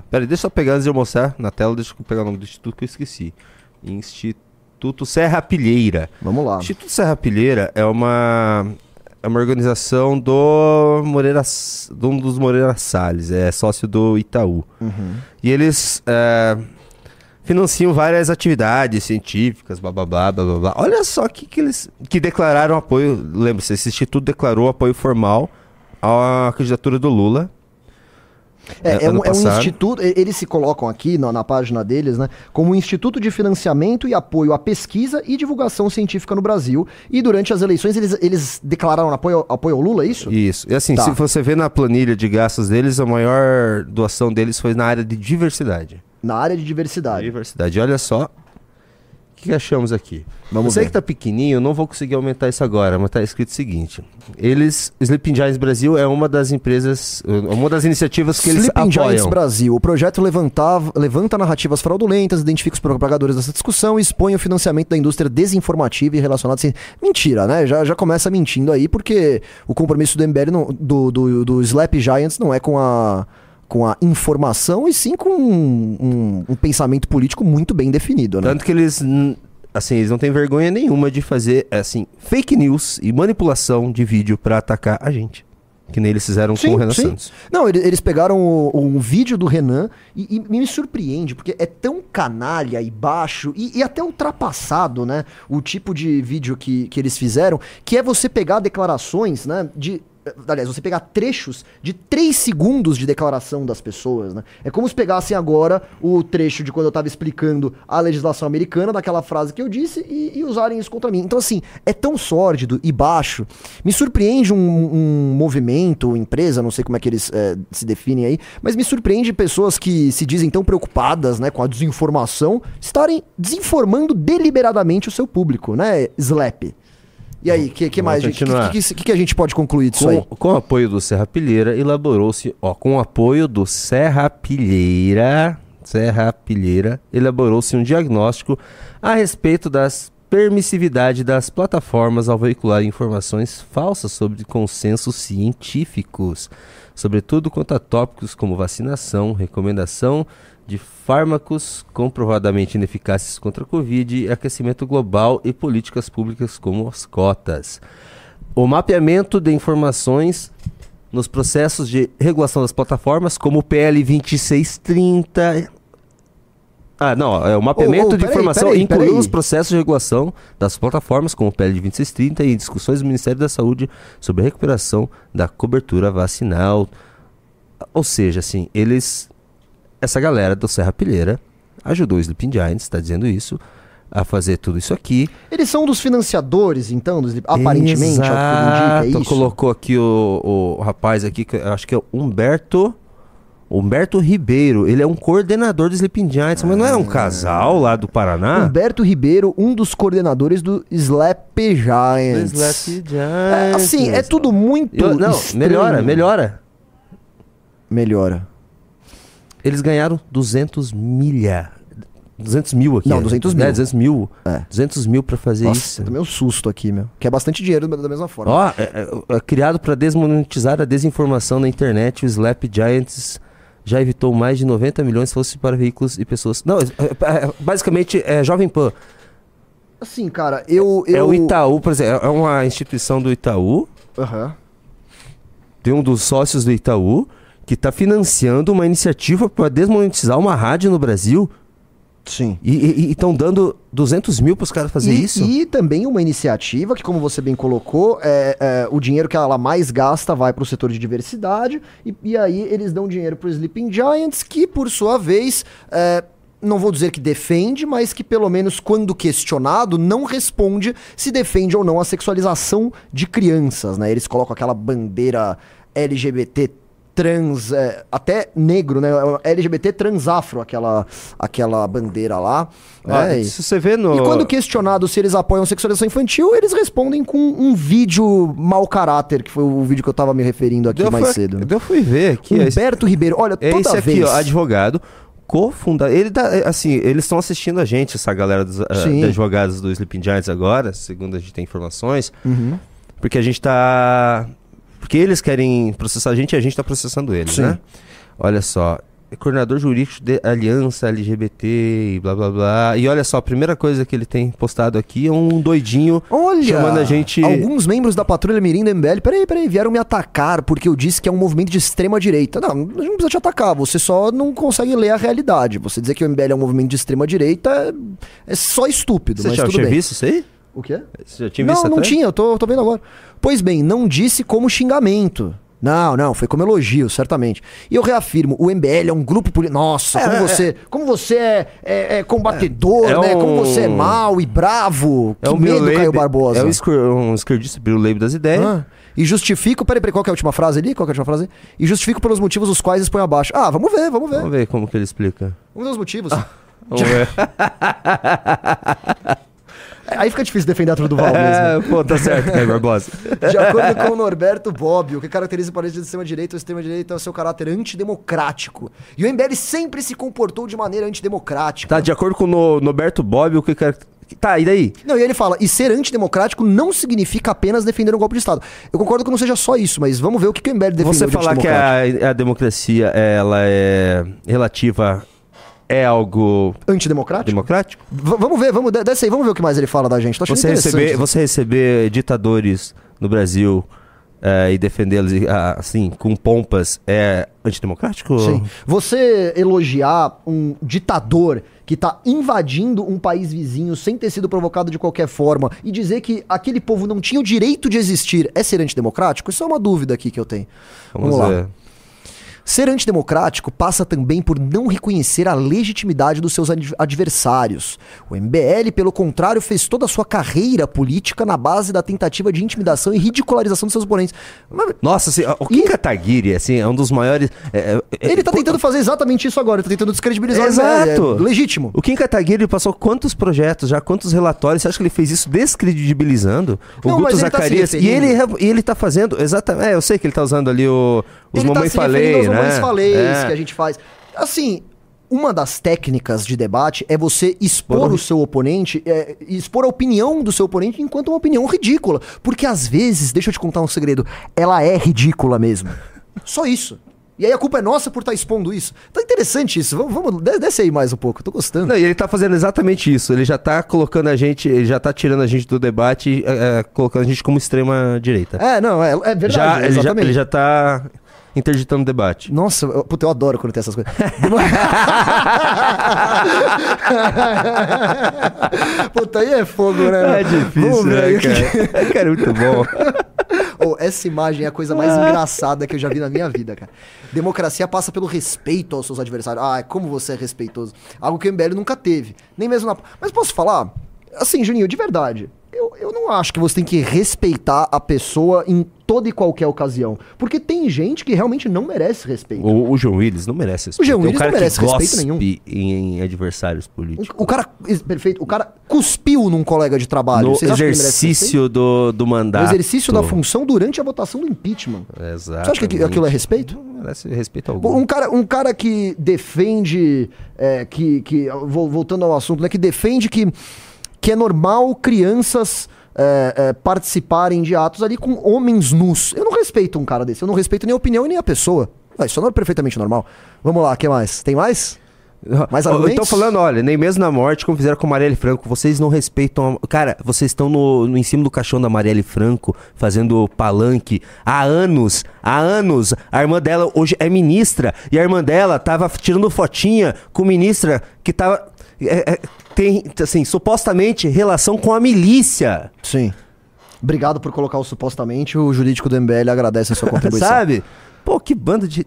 Pera aí, deixa eu pegar antes de eu mostrar na tela. Deixa eu pegar o nome do instituto que eu esqueci. Instituto Serra Pilheira. Vamos lá. Instituto Serra Pilheira é uma é uma organização do Moreira de um dos Moreira Salles, é sócio do Itaú. Uhum. E eles é, financiam várias atividades científicas, blá blá blá blá blá. blá. Olha só que, que eles que declararam apoio. Lembre-se, esse instituto declarou apoio formal à candidatura do Lula. É, É, é um, é um instituto, eles se colocam aqui na, na página deles, né, como um instituto de financiamento e apoio à pesquisa e divulgação científica no Brasil. E durante as eleições eles, eles declararam apoio, apoio ao Lula, é isso? Isso. E assim, Tá. se você vê na planilha de gastos deles, a maior doação deles foi na área de diversidade. Na área de diversidade. Diversidade. Olha só que achamos aqui? Vamos Você ver. que tá pequenininho, eu não vou conseguir aumentar isso agora, mas tá escrito o seguinte. Eles, Sleeping Giants Brasil é uma das empresas, uma das iniciativas que eles Sleeping Giants apoiam. Brasil. O projeto levantava, levanta narrativas fraudulentas, identifica os propagadores dessa discussão e expõe o financiamento da indústria desinformativa e relacionada... Assim, mentira, né? Já, já começa mentindo aí, porque o compromisso do MBL, não- do, do, do Slap Giants, não é com a, com a informação, e sim com um, um- um pensamento político muito bem definido, né? Tanto que eles, assim, eles não têm vergonha nenhuma de fazer, assim, fake news e manipulação de vídeo pra atacar a gente. Que nem eles fizeram com o Renan Santos. Não, ele- eles pegaram o- um vídeo do Renan e, e me surpreende, porque é tão canalha e baixo e, e até ultrapassado, né? O tipo de vídeo que, que eles fizeram, que é você pegar declarações, né? De. Aliás, você pegar trechos de 3 segundos de declaração das pessoas, né? É como se pegassem agora o trecho de quando eu tava explicando a legislação americana, daquela frase que eu disse, e, e usarem isso contra mim. Então, assim, é tão sórdido e baixo. Me surpreende um, um movimento, empresa, não sei como é que eles eh, se definem aí, mas me surpreende pessoas que se dizem tão preocupadas né, com a desinformação estarem desinformando deliberadamente o seu público, né, Slap? E aí, o que, que mais? O que, que, que, a gente pode concluir disso aí? Com, com o apoio do Serra Pilheira, elaborou-se, ó, com o apoio do Serra Pilheira, Serra Pilheira, elaborou-se um diagnóstico a respeito das permissividade das plataformas ao veicular informações falsas sobre consensos científicos, sobretudo quanto a tópicos como vacinação, recomendação de fármacos comprovadamente ineficazes contra a Covid, aquecimento global e políticas públicas como as cotas. O mapeamento de informações nos processos de regulação das plataformas, como o PL 2630. Ah, não, é o mapeamento Ô, ô, de peraí, informação peraí, incluiu peraí. os processos de regulação das plataformas, como o PL 2630 e discussões do Ministério da Saúde sobre a recuperação da cobertura vacinal. Ou seja, assim, eles. Essa galera do Serra Pilheira ajudou o Sleeping Giants, está dizendo isso, a fazer tudo isso aqui. Eles são um dos financiadores, então, dos, aparentemente, ao que tudo indica, é Exato. Colocou aqui o, o rapaz aqui, que eu acho que é o Humberto. Humberto Ribeiro, ele é um coordenador do Sleeping Giants, mas não é um casal lá do Paraná? Humberto Ribeiro, um dos coordenadores do Slap Giants. É, Giants. assim, é tudo muito Eu- não, estranho. melhora, melhora. Melhora. Eles ganharam 200 milha. 200 mil aqui. Não, é. 200 mil. É, 200 mil. É. 200 mil pra fazer Nossa, isso. eu tomei um susto aqui, meu. Que é bastante dinheiro da mesma forma. Ó, é, é, é criado para desmonetizar a desinformação na internet, o Slap Giants já evitou mais de 90 milhões se fosse para veículos e pessoas. Não, é, é, é, basicamente é Jovem Pan. Assim, cara, eu... eu... É o Itaú, por exemplo, é uma instituição do Itaú, Aham. tem um dos sócios do Itaú que está financiando uma iniciativa para desmonetizar uma rádio no Brasil Sim. e estão dando 200 mil para os caras fazer e, isso. e também uma iniciativa que, como você bem colocou, é, é, o dinheiro que ela mais gasta vai para o setor de diversidade, e, e aí eles dão dinheiro para o Sleeping Giants, que, por sua vez, é, não vou dizer que defende, mas que, pelo menos quando questionado, não responde se defende ou não a sexualização de crianças. Né? Eles colocam aquela bandeira LGBT trans, é, até negro, né? LGBT transafro, aquela, aquela bandeira lá. Ó, né? Se você vê no. e quando questionado se eles apoiam sexualização infantil, eles respondem com um vídeo mau caráter, que foi o vídeo que eu tava me referindo aqui eu mais fui, cedo. Eu fui ver aqui. é esse- Humberto Ribeiro, olha, É toda esse aqui, vez... ó, advogado, cofundador. Ele é, assim, eles estão assistindo a gente, essa galera dos ah, Sim. de advogados do Sleeping Giants agora, segundo a gente tem informações, Uhum. porque a gente tá. Porque eles querem processar a gente e a gente tá processando eles, Sim. né? Olha só. é Coordenador jurídico de Aliança LGBT e blá blá blá. E olha só, a primeira coisa que ele tem postado aqui é um doidinho Olha, chamando a gente. alguns membros da Patrulha Mirim da MBL, peraí, peraí, vieram me atacar porque eu disse que é um movimento de extrema direita. Não, a gente não precisa te atacar, você só não consegue ler a realidade. Você dizer que o MBL é um movimento de extrema direita é, é só estúpido, Você mas já tudo bem. visto isso aí? O quê? Você já tinha não, visto não atrás? tinha, eu tô, tô vendo agora. Pois bem, não disse como xingamento. Não, não, foi como elogio, certamente. E eu reafirmo, o MBL é um grupo político. Nossa, É, como, é, você, como você é, é- é combatedor, É né? Como um- você é mau e bravo. Que É o medo, Caio Barbosa. É o escur, um esquerdista Bill Leib das ideias. Ah, e justifico. Peraí, peraí, qual que é a última frase ali? Qual que é a última frase? E justifico pelos motivos os quais expõe abaixo. Ah, vamos ver, vamos ver. Vamos ver como que ele explica. Vamos ver os motivos. Vamos ver. Aí fica difícil defender a Truduval mesmo. É, pô, tá certo, Caio Barbosa. De acordo com o Norberto Bobbio, o que caracteriza o partido de extrema-direita, o extrema-direita é o seu caráter antidemocrático. E o MBL sempre se comportou de maneira antidemocrática. Tá, de acordo com o No- Norberto Bob, o que cara... Tá, e daí? Não, e ele fala, e ser antidemocrático não significa apenas defender um golpe de Estado. Eu concordo que não seja só isso, mas vamos ver o que, que o MBL defendeu Você falar que a, a democracia, ela é relativa, é algo Antidemocrático? democrático? V- vamos ver, vamos, de- desce aí, vamos ver o que mais ele fala da gente. Tô Você receber, você receber ditadores no Brasil eh, e defendê-los ah, assim, com pompas, é antidemocrático? Sim. Você elogiar um ditador que tá invadindo um país vizinho sem ter sido provocado de qualquer forma e dizer que aquele povo não tinha o direito de existir é ser antidemocrático? Isso é uma dúvida aqui que eu tenho. Vamos, lá. ver. Ser antidemocrático passa também por não reconhecer a legitimidade dos seus ad- adversários. O MBL, pelo contrário, fez toda a sua carreira política na base da tentativa de intimidação e ridicularização dos seus oponentes. Mas Nossa, assim, o Kim Kataguiri, assim, é um dos maiores... é, é, ele tá tentando fazer exatamente isso agora, ele tá tentando descredibilizar Exato. o MBL. É legítimo. O Kim Kataguiri passou quantos projetos já, quantos relatórios? Você acha que ele fez isso descredibilizando o Não, Guto mas ele tá Zacarias? e, ele, e ele tá fazendo, exatamente, é, eu sei que ele tá usando ali o, os ele tá se falei, referindo aos né? mamães falei É. que a gente faz. Assim, uma das técnicas de debate é você expor Por- o seu oponente, é, expor a opinião do seu oponente enquanto uma opinião ridícula. Porque às vezes, deixa eu te contar um segredo, ela é ridícula mesmo. Só isso. E aí a culpa é nossa por estar expondo isso. Tá interessante isso. Vamos, vamos de- desce aí mais um pouco. Tô gostando. Não, e ele tá fazendo exatamente isso. Ele já tá colocando a gente, ele já tá tirando a gente do debate, é, é, colocando a gente como extrema direita. É, não, é, é verdade. já, ele, já, ele já tá interditando o debate. Nossa, eu, puta, eu adoro quando tem essas coisas. puta, aí é fogo, né? É difícil, Vamos né, o que- cara? cara, é muito bom. Ô, essa imagem é a coisa mais engraçada que eu já vi na minha vida, cara. Democracia passa pelo respeito aos seus adversários. Ah, como você é respeitoso. Algo que o MBL nunca teve. Nem mesmo na. Mas posso falar? Assim, Juninho, de verdade. Eu, eu não acho que você tem que respeitar a pessoa em toda e qualquer ocasião. Porque tem gente que realmente não merece respeito. O, o João Willis não merece respeito. João É um Willis não merece respeito nenhum. Em, em adversários políticos. O, o cara. Perfeito. O cara cuspiu num colega de trabalho. No Vocês exercício do, do No mandato. exercício da função durante a votação do impeachment. Exato. Você acha que aqui- aquilo é respeito? Não merece respeito algum. Um cara, um cara que defende, é, que, que vol- voltando ao assunto, né, que defende que, que é normal crianças é, é, participarem de atos ali com homens nus. Eu não respeito um cara desse, eu não respeito nem a opinião e nem a pessoa. Ah, isso não é perfeitamente normal. Vamos lá, o que mais? Tem mais? Mais Eu tô argumentos? falando, olha, nem mesmo na morte, como fizeram com a Marielle Franco, vocês não respeitam. a- Cara, vocês estão no, no- em cima do caixão da Marielle Franco, fazendo palanque há anos, há anos. A irmã dela hoje é ministra, e a irmã dela tava tirando fotinha com ministra que tava. é, é, tem, assim, supostamente relação com a milícia. Sim. Obrigado por colocar o supostamente. O jurídico do MBL agradece a sua contribuição. Sabe? Pô, que banda de.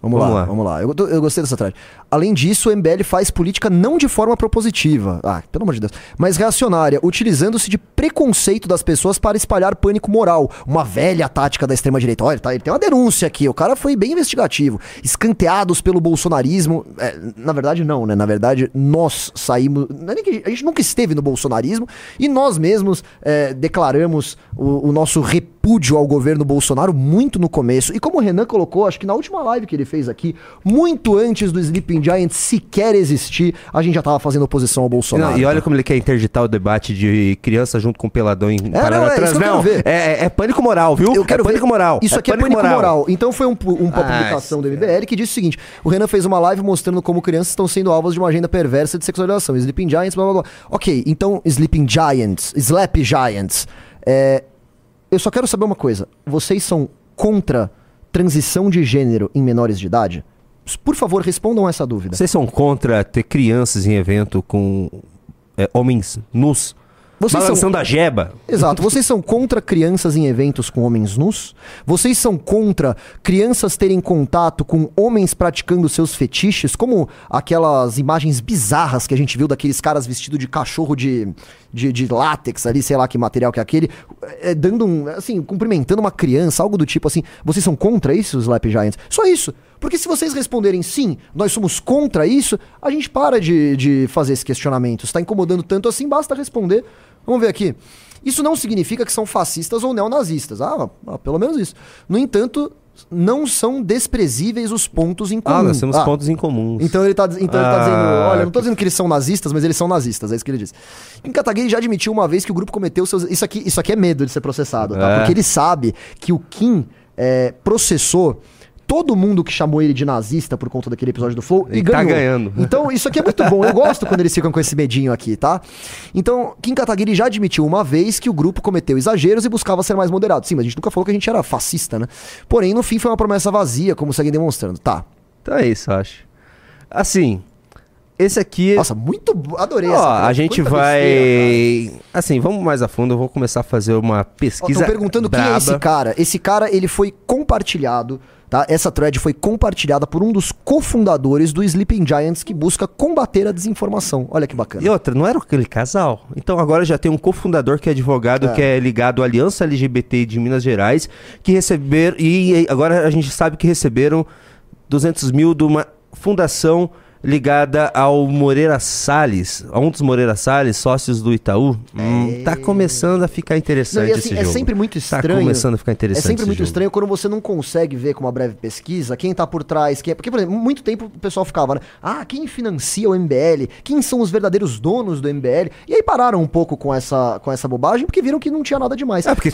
Vamos, Vamos lá, lá. vamos lá. Eu, eu gostei dessa trade. Além disso, o MBL faz política não de forma propositiva, ah, pelo amor de Deus, mas reacionária, utilizando-se de preconceito das pessoas para espalhar pânico moral. Uma velha tática da extrema-direita. Olha, tá, ele tem uma denúncia aqui, o cara foi bem investigativo. Escanteados pelo bolsonarismo. É, na verdade, não, né? Na verdade, nós saímos. é a gente nunca esteve no bolsonarismo e nós mesmos é, declaramos o, o nosso repúdio ao governo Bolsonaro muito no começo. E como o Renan colocou, acho que na última live que ele fez aqui, muito antes do Sleeping Giant sequer existir, a gente já tava fazendo oposição ao Bolsonaro. Não, e olha como ele quer interditar o debate de criança junto com peladão em Paraná não, é Trans. Não, ver. é, é pânico moral, viu? Eu quero é pânico ver. moral. Isso aqui é pânico moral. Então foi um, uma Ah, publicação do. MBL que disse o seguinte: o Renan fez uma live mostrando como crianças estão sendo alvos de uma agenda perversa de sexualização. Sleeping Giants, blá blá blá. Ok, então Sleeping Giants, Slap Giants. É, eu só quero saber uma coisa: vocês são contra transição de gênero em menores de idade? Por favor, respondam essa dúvida. Vocês são contra ter crianças em evento com é, homens nus? Vocês são- Balançando a jeba? Exato. Vocês são contra crianças em eventos com homens nus? Vocês são contra crianças terem contato com homens praticando seus fetiches? Como aquelas imagens bizarras que a gente viu daqueles caras vestidos de cachorro de, de, de látex ali, sei lá que material que é aquele, é, dando um, assim, cumprimentando uma criança, algo do tipo assim. Vocês são contra isso, Slap Giants? Só isso. Porque se vocês responderem sim, nós somos contra isso, a gente para de, de fazer esse questionamento. Se tá incomodando tanto assim, basta responder. Vamos ver aqui. Isso não significa que são fascistas ou neonazistas. Ah, ah, pelo menos isso. No entanto, não são desprezíveis os pontos em comum. Ah, nós temos Ah, pontos em comuns. então ele tá, então ele tá Ah, dizendo, olha, eu não tô que- dizendo que eles são nazistas, mas eles são nazistas, é isso que ele diz. Kim Kataguiri já admitiu uma vez que o grupo cometeu seus... Isso aqui, isso aqui é medo de ser processado, tá? É. Porque ele sabe que o Kim é, processou todo mundo que chamou ele de nazista por conta daquele episódio do Flow e, E tá ganhou. ganhando. Então, isso aqui é muito bom. Eu gosto quando eles ficam com esse medinho aqui, tá? Então, Kim Kataguiri já admitiu uma vez que o grupo cometeu exageros e buscava ser mais moderado. Sim, mas a gente nunca falou que a gente era fascista, né? Porém, no fim foi uma promessa vazia, como seguem demonstrando. Tá. Então é isso, eu acho. Assim, esse aqui. Nossa, muito. Adorei Ó, essa. a gente Quanta besteira, vai. assim, vamos mais a fundo. Eu vou começar a fazer uma pesquisa. tão perguntando quem é braba. esse cara. Esse cara, ele foi compartilhado, tá? Essa thread foi compartilhada por um dos cofundadores do Sleeping Giants que busca combater a desinformação. Olha que bacana. E outra, não era aquele casal. Então agora já tem um cofundador que é advogado, É. que é ligado à Aliança LGBT de Minas Gerais, que receberam. E agora a gente sabe que receberam 200 mil de uma fundação ligada ao Moreira Salles, a um dos Moreira Salles, sócios do Itaú. Hum, tá começando a ficar Não, interessante e assim, esse é jogo. sempre muito Tá estranho. começando a ficar É interessante sempre esse muito jogo. estranho quando você não consegue ver com uma breve pesquisa quem tá por trás, quem é... Porque, por exemplo, muito tempo o pessoal ficava, né? Ah, quem financia o MBL? Quem são os verdadeiros donos do MBL? E aí pararam um pouco com essa, com essa bobagem, porque viram que não tinha nada demais. É, porque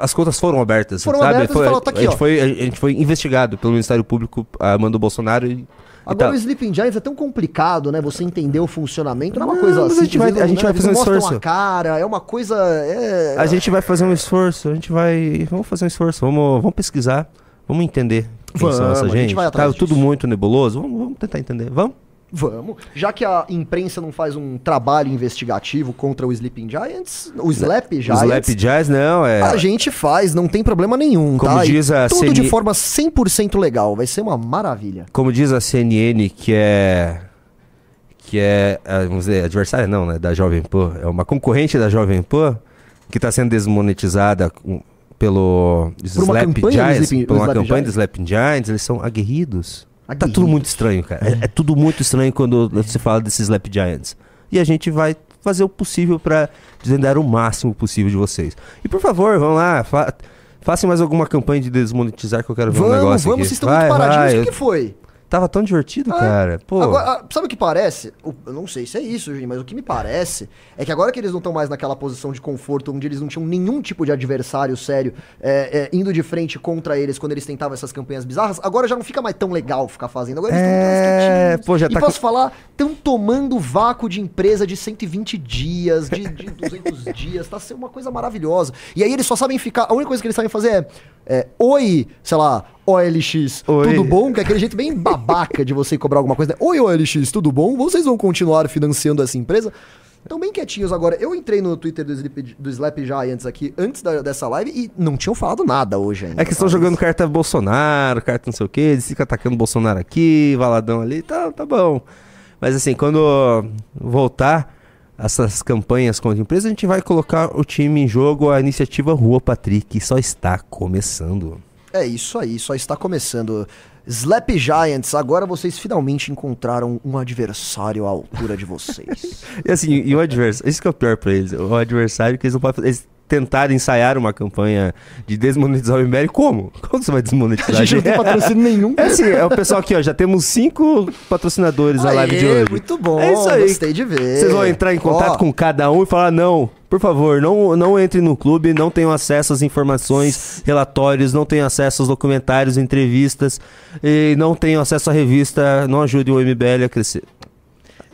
as contas foram abertas, Foram sabe? abertas e Foi- falaram, tá aqui, a, gente ó. foi, a gente foi investigado pelo Ministério Público, a mando do Bolsonaro e... Agora e o tá. Sleeping Giants é tão complicado, né? Você entender o funcionamento, não é uma coisa assim. a gente vai- a gente vai fazer um esforço. cara, é uma coisa. É... A gente vai fazer um esforço, a gente vai. Vamos fazer um esforço, vamos, vamos pesquisar, vamos entender quem são Vamos, essa a gente gente. vai atrás tá tudo disso. muito nebuloso, vamos, vamos tentar entender. Vamos? Vamos. Já que a imprensa não faz um trabalho investigativo contra o Sleeping Giants, o Slap Giants. Lap Jazz, não, é. A gente faz, não tem problema nenhum, Como tá? Diz a tudo de CN forma 100% legal, vai ser uma maravilha. Como diz a CNN, que é. Que é, é, vamos dizer, adversária não, né? Da Jovem Pan. É uma concorrente da Jovem Pan que está sendo desmonetizada pelo Por uma Slap Giants, por uma Slap campanha Giants? do Slap Giants, eles são aguerridos. Tá tudo muito estranho, cara. É, é tudo muito estranho quando você fala desses Slap Giants. E a gente vai fazer o possível pra desvendar o máximo possível de vocês. E por favor, vão lá, fa façam mais alguma campanha de desmonetizar que eu quero ver um Vamos, negócio vamos, aqui. vocês estão Vai, muito paradinhos. O que, que foi? Tava tão divertido, Ah, cara. Pô, Agora, ah, sabe o que parece? Eu não sei se é isso, gente, mas o que me parece é que agora que eles não estão mais naquela posição de conforto onde eles não tinham nenhum tipo de adversário sério é, é, indo de frente contra eles quando eles tentavam essas campanhas bizarras, agora já não fica mais tão legal ficar fazendo. Agora eles É, estão quietinhos. pô, já E tá posso com- falar, estão tomando vácuo de empresa de 120 dias, de, de 200 dias, tá sendo uma coisa maravilhosa. E aí eles só sabem ficar, a única coisa que eles sabem fazer é, é oi, sei lá, OLX, Oi. tudo bom? Que é aquele jeito bem babaca de você cobrar alguma coisa. né? Oi, OLX, tudo bom? Vocês vão continuar financiando essa empresa? Estão bem quietinhos agora. Eu entrei no Twitter do Slap, do Slap Giants aqui antes da- dessa live e não tinham falado nada hoje ainda. É que estão jogando carta Bolsonaro, carta não sei o que, eles ficam atacando Bolsonaro aqui, Valadão ali, tá, tá bom. Mas assim, quando voltar essas campanhas contra a empresa, a gente vai colocar o time em jogo, a iniciativa Rua Patrick, só está começando. É isso aí, só está começando. Slap Giants, agora vocês finalmente encontraram um adversário à altura de vocês. E assim, e o adversário, isso que é o pior pra eles, o adversário que eles não podem fazer, eles tentaram ensaiar uma campanha de desmonetizar o MBL, como? Como você vai A desmonetizar? gente não tem patrocínio nenhum. É assim, é o pessoal aqui, ó, já temos cinco patrocinadores na live de Aê, hoje. Muito bom, É isso aí. gostei de ver. Vocês vão entrar em contato Ó, com cada um e falar: não, por favor, não, não entre no clube, não tenham acesso às informações, relatórios, não tenham acesso aos documentários, entrevistas, e não tenham acesso à revista, não ajude o MBL a crescer.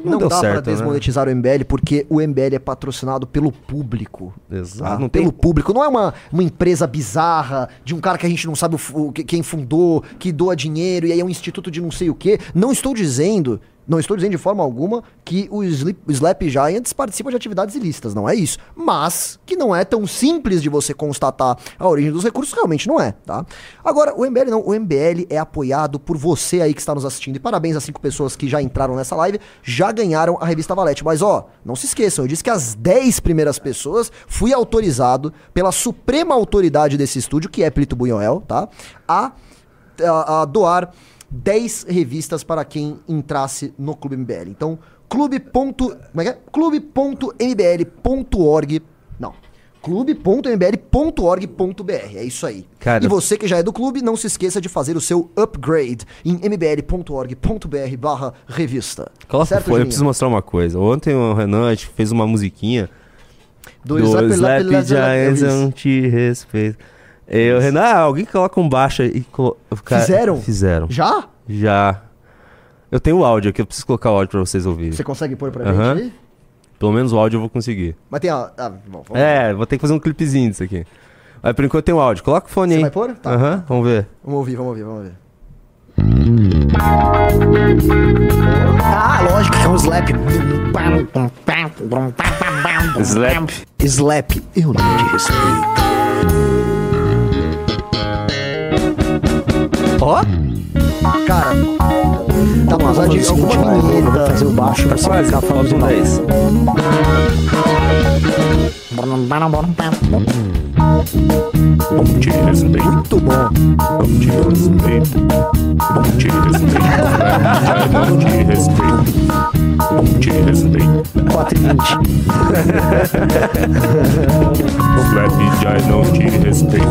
Não, deu dá pra certo, né? desmonetizar o MBL porque o MBL é patrocinado pelo público. Exato. tá? Não pelo tem- público. Não é uma, uma empresa bizarra de um cara que a gente não sabe o o que- quem fundou, que doa dinheiro e aí é um instituto de não sei o quê. Não estou dizendo, não estou dizendo de forma alguma que o Slap Giants participa de atividades ilícitas, não é isso. Mas que não é tão simples de você constatar a origem dos recursos, realmente não é, tá? Agora, o MBL não, o MBL é apoiado por você aí que está nos assistindo. E parabéns às cinco pessoas que já entraram nessa live, já ganharam a revista Valete. Mas ó, não se esqueçam, eu disse que as 10 primeiras pessoas fui autorizado pela suprema autoridade desse estúdio, que é Plito Bunhoel, tá? A, a, a doar 10 revistas para quem entrasse no Clube MBL. Então, clube. ponto- Como é que é? clube.mbl.org. Não. clube.mbl.org.br. É isso aí. Cara- E você que já é do clube, não se esqueça de fazer o seu upgrade em mbl.org.br barra revista. O Certo, eu Juninho? preciso mostrar uma coisa. Ontem o Renan fez uma musiquinha Do do Slap, Giants te respeito. Eu, Renan, ah, alguém coloca um baixo aí. e colo- cara- Fizeram? Fizeram. Já? Já. Eu tenho o áudio aqui, eu preciso colocar o áudio pra vocês ouvirem. Você consegue pôr pra Aham. gente aí? Pelo menos o áudio eu vou conseguir. Mas tem a... Ah, bom, vamos É, vou ter que fazer um clipezinho disso aqui. Mas por enquanto tem o áudio. Coloca o fone Você aí. vai pôr? Tá. Aham, vamos ver. Vamos ouvir, vamos ouvir, vamos ouvir. Ah, lógico que é um slap. Slap. Slap. Eu não te respeito. Ó, Cara, dá pra usar de alguma vinheta. fazer o baixo pra você quase. ficar falando um 10. Não te respeito, Muito bom. não te respeito, não te respeito, não te respeito, não te respeito. 4 e 20. Slap já não te respeito,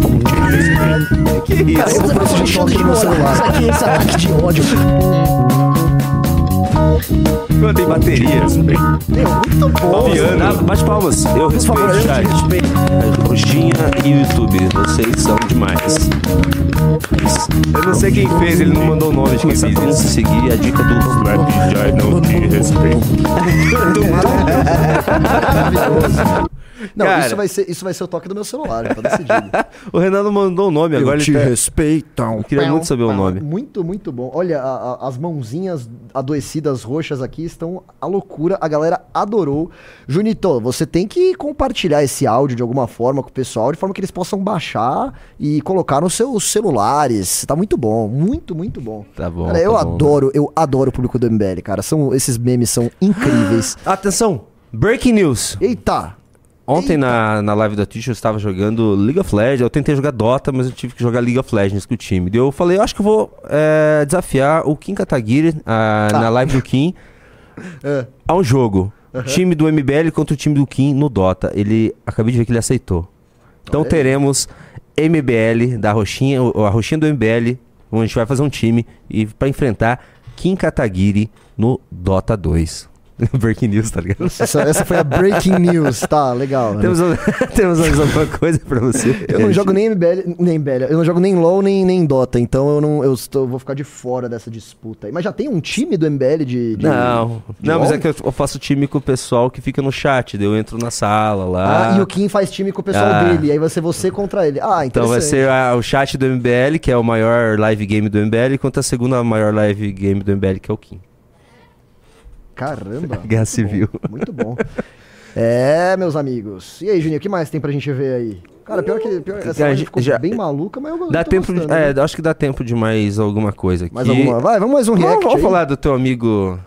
não te respeito. Que isso? Eu vou fazer um meu celular. Isso aqui, esse ataque de ódio. Quando tem bateria. Respeito. Meu, muito bom. Piano. Bate palmas. Eu Por favor, respeito o chat. respeito. Roxinha e o YouTube. Vocês são demais. Eu não sei quem fez, ele não mandou o nome de quem fez isso. Seguir a dica do Slap já não te respeito. Não, Cara. isso vai, ser, isso vai ser o toque do meu celular, tá decidido. O Renan não mandou o nome, agora ele tá... respeitam. Eu queria muito saber o nome. Muito, muito bom. Olha, a- a- as mãozinhas adoecidas roxas aqui estão a loucura. A galera adorou. Junito, você tem que compartilhar esse áudio de alguma forma com o pessoal, de forma que eles possam baixar e colocar nos seus celulares. Tá muito bom. Muito, muito bom. Tá bom, Cara, eu tá bom. adoro, eu adoro o público do MBL, cara. São, esses memes são incríveis. Atenção! Breaking news! Eita! Ontem na, na live da Twitch eu estava jogando League of Legends. Eu tentei jogar Dota, mas eu tive que jogar League of Legends com o time. Daí eu falei, eu acho que eu vou é, desafiar o Kim Kataguiri ah, Tá. na live do Kim É. a um jogo. Time do MBL contra o time do Kim no Dota. Ele. Acabei de ver que ele aceitou. Então Olha teremos MBL da Roxinha, a Roxinha do MBL, onde a gente vai fazer um time e para enfrentar Kim Kataguiri no Dota 2. Breaking news, tá ligado? Essa, essa foi a breaking news. Tá, legal. Temos, temos mais alguma coisa pra você? Eu não jogo nem MBL, nem MBL, eu não jogo nem LoL, nem, nem Dota, então eu não eu, estou, vou ficar de fora dessa disputa. aí. Mas já tem um time do MBL de. de Não, de não, mas LoL? é que eu eu faço time com o pessoal que fica no chat, eu entro na sala lá. Ah, e o Kim faz time com o pessoal Ah. dele, aí vai ser você contra ele. Ah, Então vai ser a- o chat do MBL, que é o maior live game do MBL, contra a segunda maior live game do MBL, que é o Kim. Caramba. Guerra Civil. bom, Muito bom. É, meus amigos. E aí, Juninho, o que mais tem pra gente ver aí? Cara, pior que pior, essa Cara, ficou já- bem maluca, mas eu Dá tempo de, gostando, é, né? acho que dá tempo de mais alguma coisa aqui. Mais alguma? Vai, vamos mais um react vamos aí. falar do teu amigo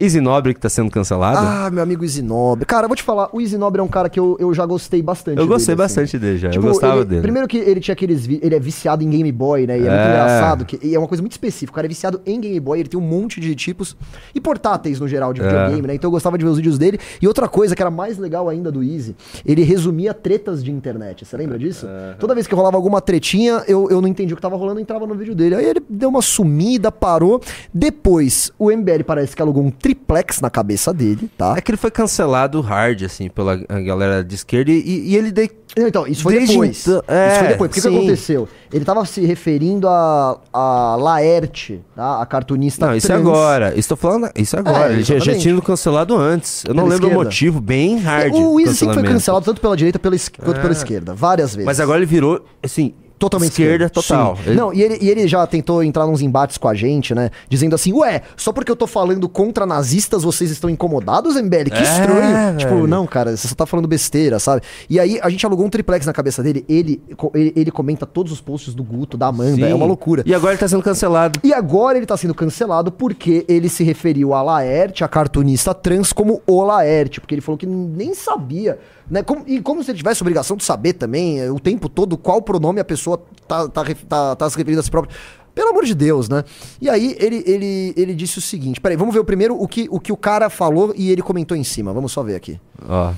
Easy Nobre que tá sendo cancelado? Ah, meu amigo Isinobre. Cara, eu vou te falar, o Isinobre é um cara que eu, eu já gostei bastante eu gostei dele, assim. bastante dele já, Tipo, eu gostava ele- dele. Primeiro que ele tinha aqueles. vi- Ele é viciado em Game Boy, né? E é, muito É. engraçado. Que, e é uma coisa muito específica. O cara é viciado em Game Boy, ele tem um monte de tipos. E portáteis no geral de É. videogame, né? Então eu gostava de ver os vídeos dele. E outra coisa que era mais legal ainda do Easy, ele resumia tretas de internet. Você lembra disso? Toda vez que rolava alguma tretinha, eu, eu não entendi o que tava rolando, entrava no vídeo dele. Aí ele deu uma sumida, parou. Depois, o MBL parece que alugou um triplex na cabeça dele, tá? É que ele foi cancelado hard, assim, pela galera de esquerda e, e ele de... Então, isso foi Desde depois. então- é, isso foi depois. Porque o que aconteceu? Ele tava se referindo a, a Laerte, tá? A cartunista Não, isso é trans. agora. Estou falando. Isso é agora. É, ele já, já tinha sido cancelado antes. Eu não Pela lembro o esquerda. motivo, bem hard. O Easy sempre foi cancelado tanto pela direita pela quanto pela esquerda, várias vezes. Mas agora ele virou, assim, Totalmente esquerda total. Sim. Ele- Não, e ele, e ele já tentou entrar nos embates com a gente, né? Dizendo assim, ué, só porque eu tô falando contra nazistas, vocês estão incomodados, MBL? Que É, estranho. Tipo, velho. não, cara, você só tá falando besteira, sabe? E aí a gente alugou um triplex na cabeça dele, ele, ele, ele comenta todos os posts do Guto, da Amanda, Sim. é uma loucura. E agora ele tá sendo cancelado. E agora ele tá sendo cancelado porque ele se referiu a Laerte, a cartunista trans, como o Laerte, porque ele falou que nem sabia, né? Como- e como se ele tivesse obrigação de saber também eh, o tempo todo qual pronome a pessoa pessoa tá, tá, tá, tá se referindo a si própria. Pelo amor de Deus, né? E aí ele, ele, ele disse o seguinte: peraí, vamos ver o primeiro o que, o que o cara falou e ele comentou em cima. Vamos só ver aqui. Ó.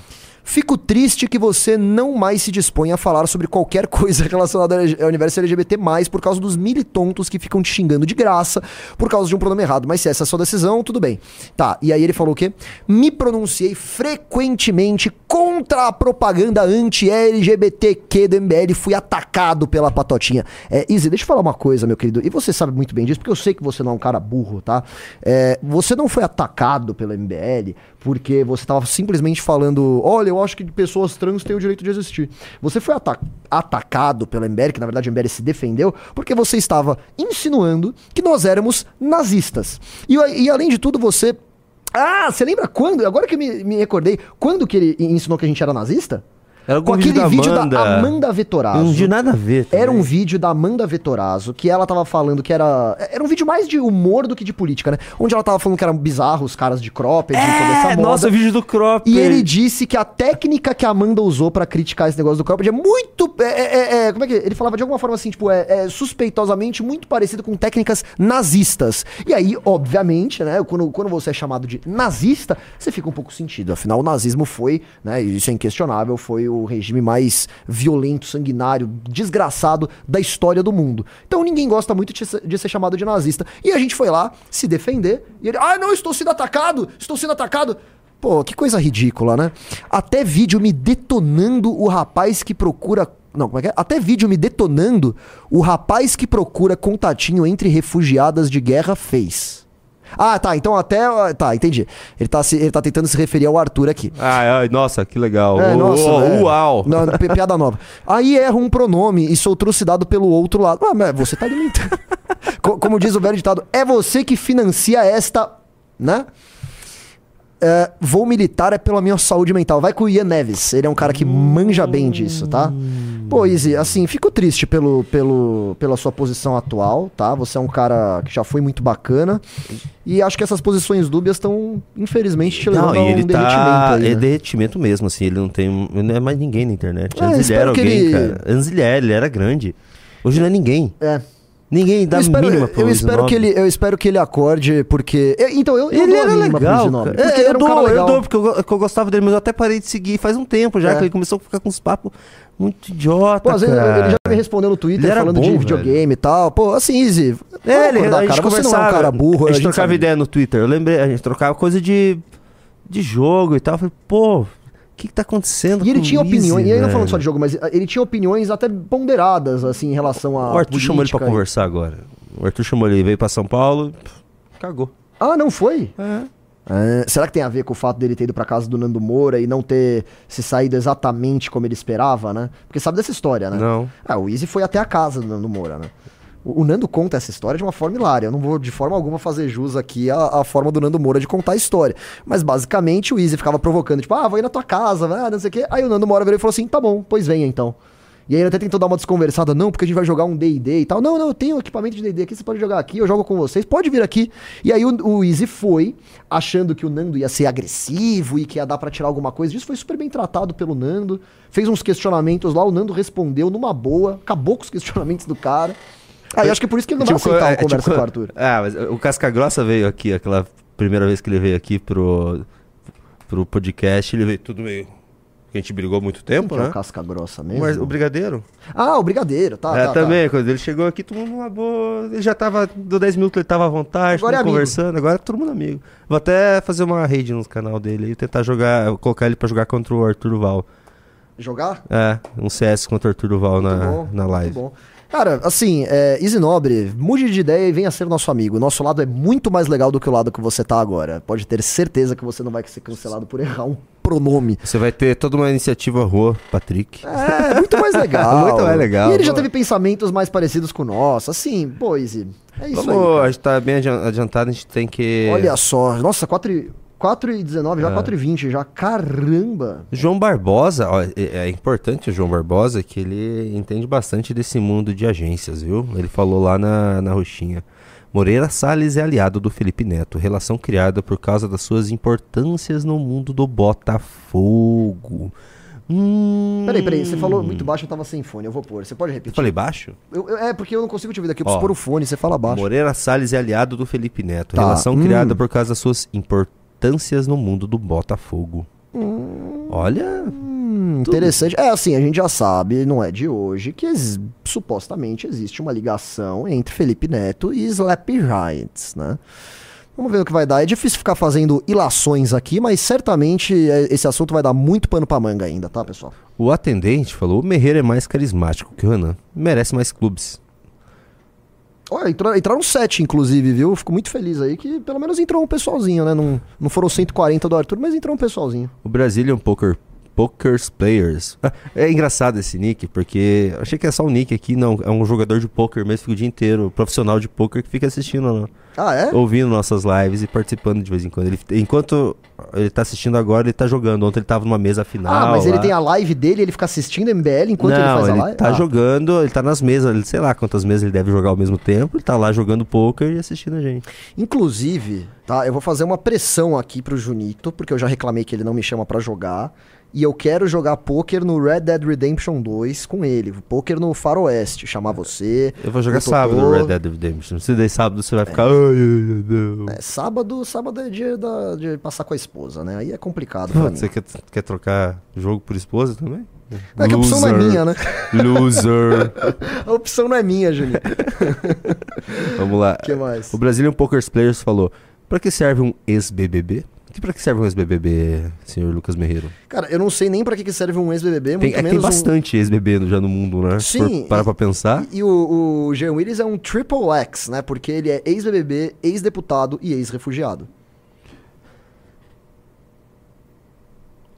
Fico triste que você não mais se dispõe a falar sobre qualquer coisa relacionada ao universo LGBT+, por causa dos militontos que ficam te xingando de graça por causa de um pronome errado. Mas se essa é a sua decisão, tudo bem. Tá, e aí ele falou o quê? Me pronunciei frequentemente contra a propaganda anti-LGBTQ do MBL fui atacado pela patotinha. É, Izzy, deixa eu falar uma coisa, meu querido. E você sabe muito bem disso, porque eu sei que você não é um cara burro, tá? É, você não foi atacado pela MBL porque você tava simplesmente falando, olha, eu acho que pessoas trans têm o direito de existir. Você foi ata- atacado pela MBL, que na verdade a MBL se defendeu, porque você estava insinuando que nós éramos nazistas. E, e além de tudo, você... Ah, você lembra quando? Agora que eu me, me recordei, quando que ele ensinou que a gente era nazista? Era Com aquele vídeo da vídeo da Amanda. Amanda Vettorazzo. Não tinha nada a ver. Era um também. vídeo da Amanda Vettorazzo que ela tava falando que era. Era um vídeo mais de humor do que de política, né? Onde ela tava falando que eram bizarros os caras de cropped e toda essa É, moda. nossa, o vídeo do crop. E ele disse que a técnica que a Amanda usou pra criticar esse negócio do cropped é muito. é, é, é, é, como é que. Ele falava de alguma forma assim, tipo, é, é suspeitosamente muito parecido com técnicas nazistas. E aí, obviamente, né, quando, quando você é chamado de nazista, você fica um pouco sentido. Afinal, o nazismo foi, né, isso é inquestionável, foi o regime mais violento, sanguinário, desgraçado da história do mundo. Então ninguém gosta muito de ser, chamado de nazista. E a gente foi lá se defender, e ele, ah, não, estou sendo atacado, estou sendo atacado. Pô, que coisa ridícula, né? Até vídeo me detonando o rapaz que procura. Não, como é que é? Até vídeo me detonando o rapaz que procura contatinho entre refugiadas de guerra fez. Ah, tá. Então até. Tá, entendi. Ele tá, se, ele tá tentando se referir ao Arthur aqui. Ai, nossa, que legal. É, nossa, é. Uau. Não, não, pi- piada nova. Aí erra um pronome e sou trucidado pelo outro lado. Ah, mas você tá alimentando. Co- Como diz o velho ditado, é você que financia esta, né? É, vou militar é pela minha saúde mental. Vai com o Ian Neves. Ele é um cara que manja bem disso, tá? Pô, Izzy, assim, fico triste pelo, pelo, pela sua posição atual, tá? Você é um cara que já foi muito bacana. E acho que essas posições dúbias estão, infelizmente, te levando Não, a um ele derretimento tá. aí, É né? derretimento mesmo, assim. Ele não tem. Não é mais ninguém na internet. É, Antes ele era alguém, ele- cara. Antes ele era, ele era grande. Hoje não é ninguém. É. Ninguém dá eu espero, mínima pro eu espero que ele, eu espero que ele acorde, porque eu- então eu, eu Ele a era pro legal, porque É, ele eu era um dou, cara eu legal. dou, porque eu, eu gostava dele, mas eu até parei de seguir faz um tempo já, É. que ele começou a ficar com uns papos muito idiota, Pô, às vezes cara. ele já me respondeu no Twitter falando bom, de velho. videogame e tal. Pô, assim, Easy. É, ele, acordar, a gente cara. Você não é conversava, um cara burro. a gente trocava sabe. ideia no Twitter, eu lembrei, a gente trocava coisa de, de jogo e tal, eu falei, pô, que que tá acontecendo E ele tinha opiniões, e aí não falando só de jogo, mas ele tinha opiniões até ponderadas, assim, em relação a. O Arthur chamou ele pra política e- conversar agora. O Arthur chamou ele, veio pra São Paulo, pff, cagou. Ah, não foi? É. É, será que tem a ver com o fato dele ter ido pra casa do Nando Moura e não ter se saído exatamente como ele esperava, né? Porque sabe dessa história, né? Não. Ah, o Easy foi até a casa do Nando Moura, né? O, Nando conta essa história de uma forma hilária. Eu não vou de forma alguma fazer jus aqui à, à forma do Nando Moura de contar a história. Mas basicamente o Easy ficava provocando, tipo, ah, vou ir na tua casa, ah, não sei o quê. Aí o Nando Moura virou e falou assim: tá bom, pois venha então. E aí ele até tentou dar uma desconversada, não, porque a gente vai jogar um D&D e tal. Não, não, eu tenho equipamento de D&D aqui, você pode jogar aqui, eu jogo com vocês, pode vir aqui. E aí o, o Easy foi, achando que o Nando ia ser agressivo e que ia dar pra tirar alguma coisa disso, foi super bem tratado pelo Nando, fez uns questionamentos lá, o Nando respondeu numa boa, acabou com os questionamentos do cara. Aí acho que é por isso que ele não vai aceitar uma é, conversa tipo, com o Arthur. Ah, mas o Casca Grossa veio aqui, aquela primeira vez que ele veio aqui pro, pro podcast, ele veio tudo meio. A gente brigou muito tempo, é né? o casca grossa mesmo. Mar- o Brigadeiro? Ah, o Brigadeiro, tá, é, tá, também, quando ele chegou aqui, todo mundo numa boa. Ele já tava, deu 10 minutos, ele tava à vontade, Agora é conversando, agora é todo mundo amigo. Vou até fazer uma raid no canal dele e tentar jogar, colocar ele pra jogar contra o Arthur tá. Jogar? É, um CS contra o Arthur Muito na, bom, na muito live. bom. Cara, assim, é, Easy Nobre, mude de ideia e venha ser nosso amigo. Nosso lado é muito mais legal do que o lado que você tá agora. Pode ter certeza que você não vai ser cancelado por errar um pronome. Você vai ter toda uma iniciativa rua, Patrick. É, muito mais legal. Muito mais legal. E ele já teve pensamentos mais parecidos com o nosso. Assim, pô, Easy, é isso Vamos, aí. a cara. gente tá bem adian- adiantado, a gente tem que. Olha só, nossa, 4 e, 4 e 19, já É. 4 e 20 já. Caramba. João Barbosa, ó, é, é importante o João Barbosa que ele entende bastante desse mundo de agências, viu? Ele falou lá na, na roxinha. Moreira Salles é aliado do Felipe Neto, relação criada por causa das suas importâncias no mundo do Botafogo. Hum... Peraí, peraí, você falou muito baixo, eu tava sem fone, eu vou pôr. Você pode Eu repetir? falei baixo? Eu- eu- é, porque eu não consigo te ouvir daqui, eu preciso Ó, pôr o fone, você fala baixo. Moreira Salles é aliado do Felipe Neto. Tá. Relação Hum. criada por causa das suas importâncias no mundo do Botafogo. Olha, Hum, interessante. É assim, a gente já sabe, não é de hoje, que ex- supostamente existe uma ligação entre Felipe Neto e Slap Giants, né? Vamos ver o que vai dar. É difícil ficar fazendo ilações aqui, mas certamente é, esse assunto vai dar muito pano pra manga ainda, tá, pessoal? o atendente falou: o Merreiro é mais carismático que o Renan. Merece mais clubes. Olha, entrou- entraram sete, inclusive, viu? Fico muito feliz aí que pelo menos entrou um pessoalzinho, né? Não, não foram 140 do Arthur, mas entrou um pessoalzinho. O Brazilian Poker Pokers Players. É engraçado esse nick, porque achei que é só um nick aqui, não. É um jogador de poker mesmo, fica o dia inteiro, profissional de poker que fica assistindo, Ah, é? ouvindo nossas lives e participando de vez em quando. Ele, enquanto ele tá assistindo agora, ele tá jogando. Ontem ele tava numa mesa final. Ah, mas ele lá. tem a live dele, ele fica assistindo MBL enquanto não, ele faz a ele live? tá Ah. jogando, ele tá nas mesas, ele- sei lá quantas mesas ele deve jogar ao mesmo tempo. Ele tá lá jogando poker e assistindo a gente. Inclusive, tá? Eu vou fazer uma pressão aqui pro Junito, porque eu já reclamei que ele não me chama pra jogar. E eu quero jogar poker no Red Dead Redemption 2 com ele. Poker no Faroeste, chamar você. Eu vou jogar sábado no Red Dead Redemption. Se der sábado, você vai ficar. Ai, ai, ai, não. É, sábado, sábado é dia da- de passar com a esposa, né? Aí é complicado. Você quer, quer trocar jogo por esposa também? É que a opção não é minha, né? Loser. A opção não é minha, Juninho. Vamos lá. O que mais? O Brazilian Poker Players falou: Pra que serve um ex-BBB? Que pra que serve um ex-BBB, senhor Lucas Merreiro? Cara, eu não sei nem pra que que serve um ex-BBB, Tem, muito é tem menos um... bastante ex-BB no- já no mundo, né? Sim, para e- pra pensar. E, e o, o Jean Willis é um triple X, né? Porque ele é ex-BBB, ex-deputado e ex-refugiado.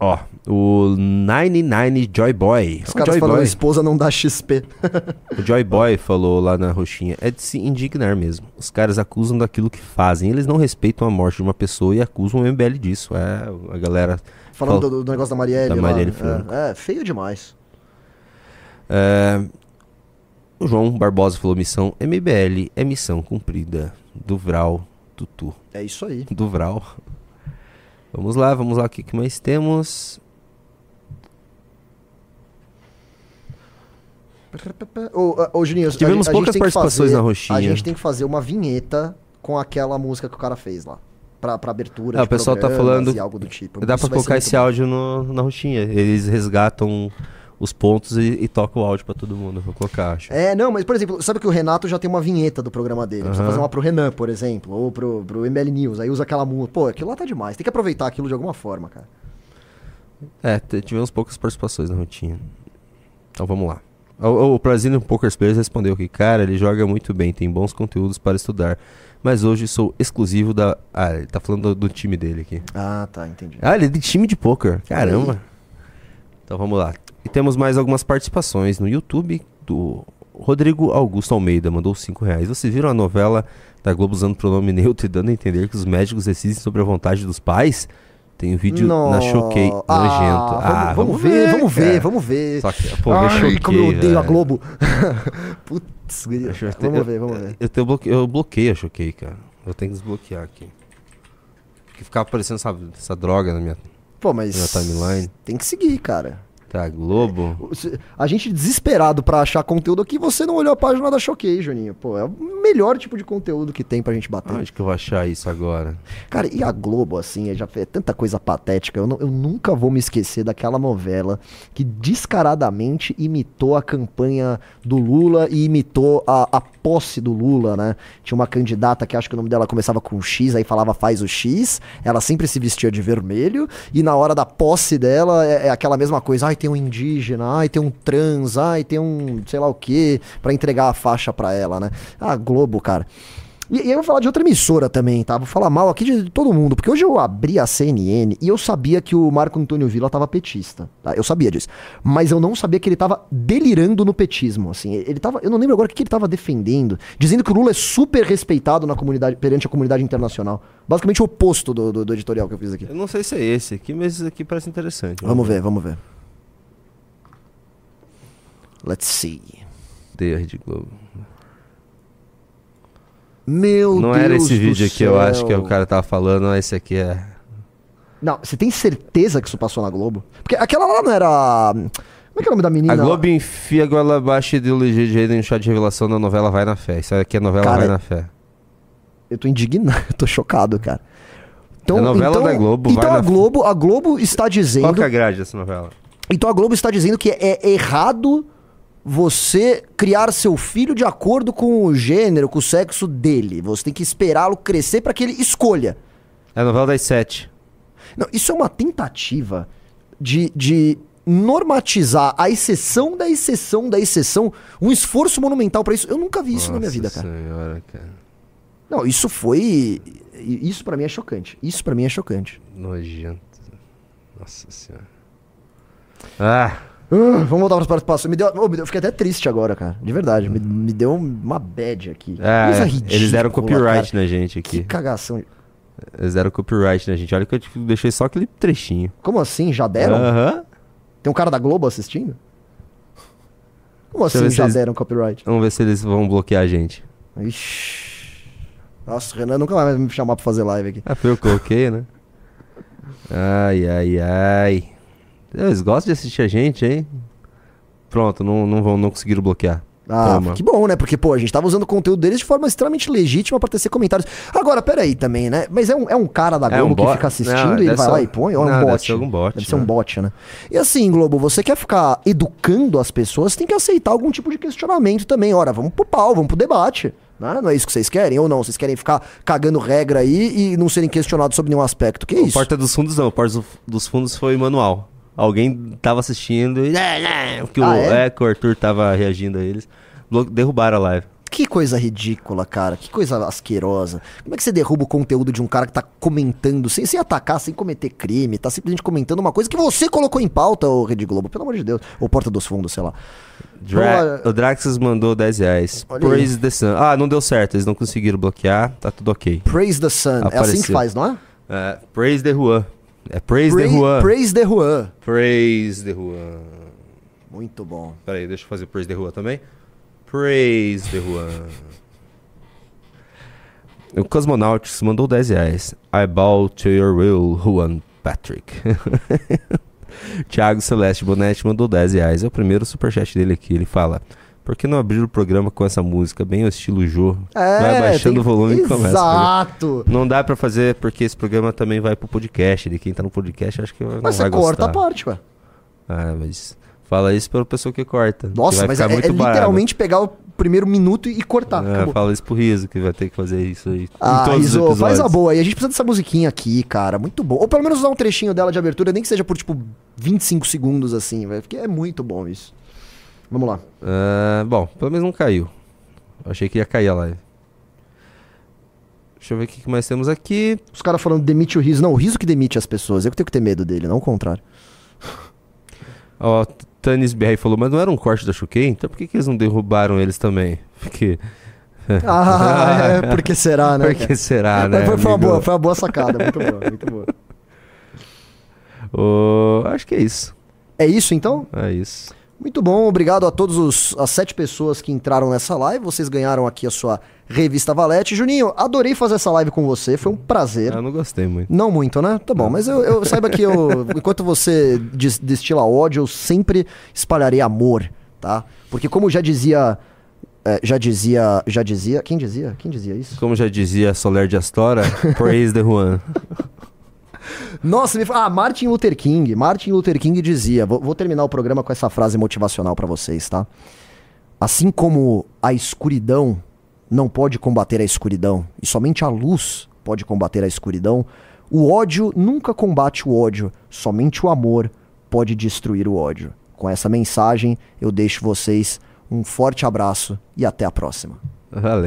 Ó, o 99 Joy Boy. Os caras Joy Boy. esposa não dá XP. O Joy Boy falou lá na roxinha, é de se indignar mesmo. Os caras acusam daquilo que fazem. Eles não respeitam a morte de uma pessoa e acusam o MBL disso. É, a galera. Falando Fala- do, do negócio da Marielle. Da lá. Marielle É. É, feio demais. É, o João Barbosa falou: missão MBL é missão cumprida. Do Vral Tutu. É isso aí. Do Vral. Vamos lá, vamos lá. O que, que mais temos? Ô, ô, Juninho, a Tivemos gente- a gente poucas tem que participações fazer- na roxinha. A gente tem que fazer uma vinheta com aquela música que o cara fez lá. Pra, pra abertura. Ah, o pessoal tá falando- e algo do tipo. Dá Isso pra colocar esse bom. áudio no- na roxinha. Eles resgatam os pontos e, e tocam o áudio pra todo mundo. Vou colocar, acho. É, não, mas por exemplo, sabe que o Renato já tem uma vinheta do programa dele. Precisa Aham. fazer uma pro Renan, por exemplo, ou pro, pro ML News. Aí usa aquela música. Pô, aquilo lá tá demais. Tem que aproveitar aquilo de alguma forma, cara. É, tivemos poucas participações na rotina. Então vamos lá. O, o Brazilian Poker Players respondeu que, cara, ele joga muito bem, tem bons conteúdos para estudar. Mas hoje sou exclusivo da. Ah, ele tá falando do, do time dele aqui. Ah, tá, entendi. Ah, ele é de time de poker. Caramba. Então vamos lá. E temos mais algumas participações no YouTube do Rodrigo Augusto Almeida, mandou 5 reais. Vocês viram a novela da Globo usando pronome neutro e dando a entender que os médicos decidem sobre a vontade dos pais? Tem um vídeo na Choquei nojento. Ah, vamos, vamos ver, vamos ver, cara. vamos ver. Só que, pô, ver Ai, Choquei, como eu odeio a. Globo. Putz, eu- vamos eu- ver, vamos ver. Eu, tenho bloque... eu bloqueei a Choquei, cara. Eu tenho que desbloquear aqui. Que ficava aparecendo essa, essa droga na minha. Pô, mas Na timeline. tem que seguir, cara. Tá, Globo. A gente desesperado pra achar conteúdo aqui, você não olhou a página da Choquei, Juninho. Pô, é o melhor tipo de conteúdo que tem pra gente bater. Onde que eu vou achar isso agora? Cara, e a Globo, assim, é já é tanta coisa patética. Eu, não- eu nunca vou me esquecer daquela novela que descaradamente imitou a campanha do Lula e imitou a, a posse do Lula, né? Tinha uma candidata que acho que o nome dela começava com X, aí falava faz o X. Ela sempre se vestia de vermelho. E na hora da posse dela é, é aquela mesma coisa. Ai, tem um indígena, ai, tem um trans, ai, tem um sei lá o quê, pra entregar a faixa pra ela, né? A Globo, cara. E, e eu vou falar de outra emissora também, tá? Vou falar mal aqui de todo mundo, porque hoje eu abri a CNN e eu sabia que o Marco Antônio Villa tava petista, tá? Eu sabia disso. Mas eu não sabia que ele tava delirando no petismo, assim. Ele tava, eu não lembro agora o que que ele tava defendendo, dizendo que o Lula é super respeitado na comunidade, perante a comunidade internacional. Basicamente o oposto do, do- do editorial que eu fiz aqui. Eu não sei se é esse aqui, mas esse aqui parece interessante. Vamos ver, vamos ver. Let's see. Odeio a Rede Globo. Meu não Deus era esse vídeo aqui, eu acho que céu. o cara tava falando, não, esse aqui é. Não, você tem certeza que isso passou na Globo? Porque aquela lá não era. Como é que é o nome da menina? A Globo enfia goela abaixo e ideologia de gênero em chá de revelação da novela Vai na Fé. Isso aqui é novela Cara, Vai na Fé. Eu tô indignado, eu tô chocado, cara. Então, É novela então, da Globo, Então vai a Globo, a Globo está dizendo. Qual que é a grade dessa novela? Então a Globo está dizendo que é errado você criar seu filho de acordo com o gênero, com o sexo dele. Você tem que esperá-lo crescer para que ele escolha. É a novela das sete. Não, isso é uma tentativa de, de normatizar a exceção da exceção da exceção, um esforço monumental para isso. Eu nunca vi isso na minha Nossa vida, cara. senhora, cara. Não, isso foi. Isso pra mim é chocante. Isso pra mim é chocante. Nojento. Nossa senhora. Ah, Ah, vamos voltar para as participações. Me deu, oh, me deu- eu fiquei até triste agora, cara. De verdade. Me, me deu uma bad aqui. ah, Coisa é, ridícula, eles deram copyright cara. na gente Que aqui. cagação. Eles deram copyright na gente. Olha que eu tipo, deixei só aquele trechinho. Como assim? Já deram? Aham. Tem um cara da Globo assistindo? Como Deixa assim já eles- deram copyright? Vamos ver se eles vão bloquear a gente. Ixi. Nossa, o Renan nunca mais vai me chamar pra fazer live aqui. Ah, foi eu que coloquei, né? Ai, ai, ai. Eles gostam de assistir a gente, hein? Pronto, não, não vão não conseguiram bloquear. Ah, Toma. que bom, né? Porque, pô, a gente tava usando o conteúdo deles de forma extremamente legítima pra tecer comentários. Agora, peraí também, né? Mas é um, é um cara da É Globo um que fica assistindo Não, e ele deve vai ser lá e põe? Ou é um Não, deve bot? ser algum bot, Deve ser um né? bot, né? E assim, Globo, você quer ficar educando as pessoas, tem que aceitar algum tipo de questionamento também. Ora, vamos pro pau, vamos pro debate. Né? Não é isso que vocês querem? Ou não? Vocês querem ficar cagando regra aí e não serem questionados sobre nenhum aspecto? Que O isso? Porta dos Fundos não, o Porta dos Fundos foi manual. Alguém tava assistindo e. Que o, Ah, é? é? que o Arthur tava reagindo a eles. Derrubaram a live. Que coisa ridícula, cara. Que coisa asquerosa. Como é que você derruba o conteúdo de um cara que tá comentando, sem, atacar, sem cometer crime, tá simplesmente comentando uma coisa que você colocou em pauta, ô Rede Globo, pelo amor de Deus. Ou Porta dos Fundos, sei lá. Dra lá. o Draxus mandou 10 reais. Praise the Sun. Ah, não deu certo, eles não conseguiram bloquear, tá tudo ok. Praise the Sun. É assim que Apareceu. faz, não é? É, praise the Juan. É Praise the Pra- Juan. Praise the Juan. Praise the Juan. Muito bom. Peraí, deixa eu fazer Praise the Juan também. Praise the Juan. O Cosmonautics mandou 10 reais. I bow to your will, Juan Patrick. Thiago Celeste Bonetti mandou 10 reais. É o primeiro superchat dele aqui. Ele fala: Por que não abrir o programa com essa música, bem ao estilo Jô? vai baixando tem- o volume e começa. Exato. Não dá pra fazer porque esse programa também vai pro podcast. De quem tá no podcast, acho que não Mas vai você corta gostar. a parte, ué. Ah, mas fala isso pra pessoa que corta. que Nossa, vai mas é, é literalmente pegar o primeiro minuto e cortar. É, fala isso pro Riso, que vai ter que fazer isso aí. Ah, episódios. faz a boa aí. A gente precisa dessa musiquinha aqui, cara. Muito bom. Ou pelo menos usar um trechinho dela de abertura, nem que seja por, tipo, 25 segundos, assim, velho. Porque é muito bom isso. Vamos lá. Ah, bom, pelo menos não caiu. Eu achei que ia cair a live. Deixa eu ver o que mais temos aqui. Os caras falando demite o Riso. Não, o Riso que demite as pessoas. Eu que tenho que ter medo dele, não o contrário. Ó, Tanis BR falou, mas não era um corte da Chuquei? Então por que, que eles não derrubaram eles também? Porque. Ah, é, por que será, né? Por que cara? será, né? foi, foi uma boa, foi uma boa sacada. Muito boa, muito boa. Acho que é isso. É isso, então? É isso. Muito bom, obrigado a todos os, as sete pessoas que entraram nessa live. Vocês ganharam aqui a sua revista Valete. Juninho, adorei fazer essa live com você, foi um prazer. Eu não gostei muito. Não muito, né? Tá bom, mas eu, eu saiba que eu, enquanto você des- destila ódio, eu sempre espalharei amor, tá? Porque como já dizia, é, já dizia, já dizia, quem dizia? Quem dizia isso? Como já dizia Soler de Astora, praise the Juan. Nossa, me ah, Martin Luther King. Martin Luther King dizia, vou, vou terminar o programa com essa frase motivacional pra vocês, tá? Assim como a escuridão não pode combater a escuridão e somente a luz pode combater a escuridão, o ódio nunca combate o ódio, somente o amor pode destruir o ódio. Com essa mensagem, eu deixo vocês um forte abraço e até a próxima. Valeu.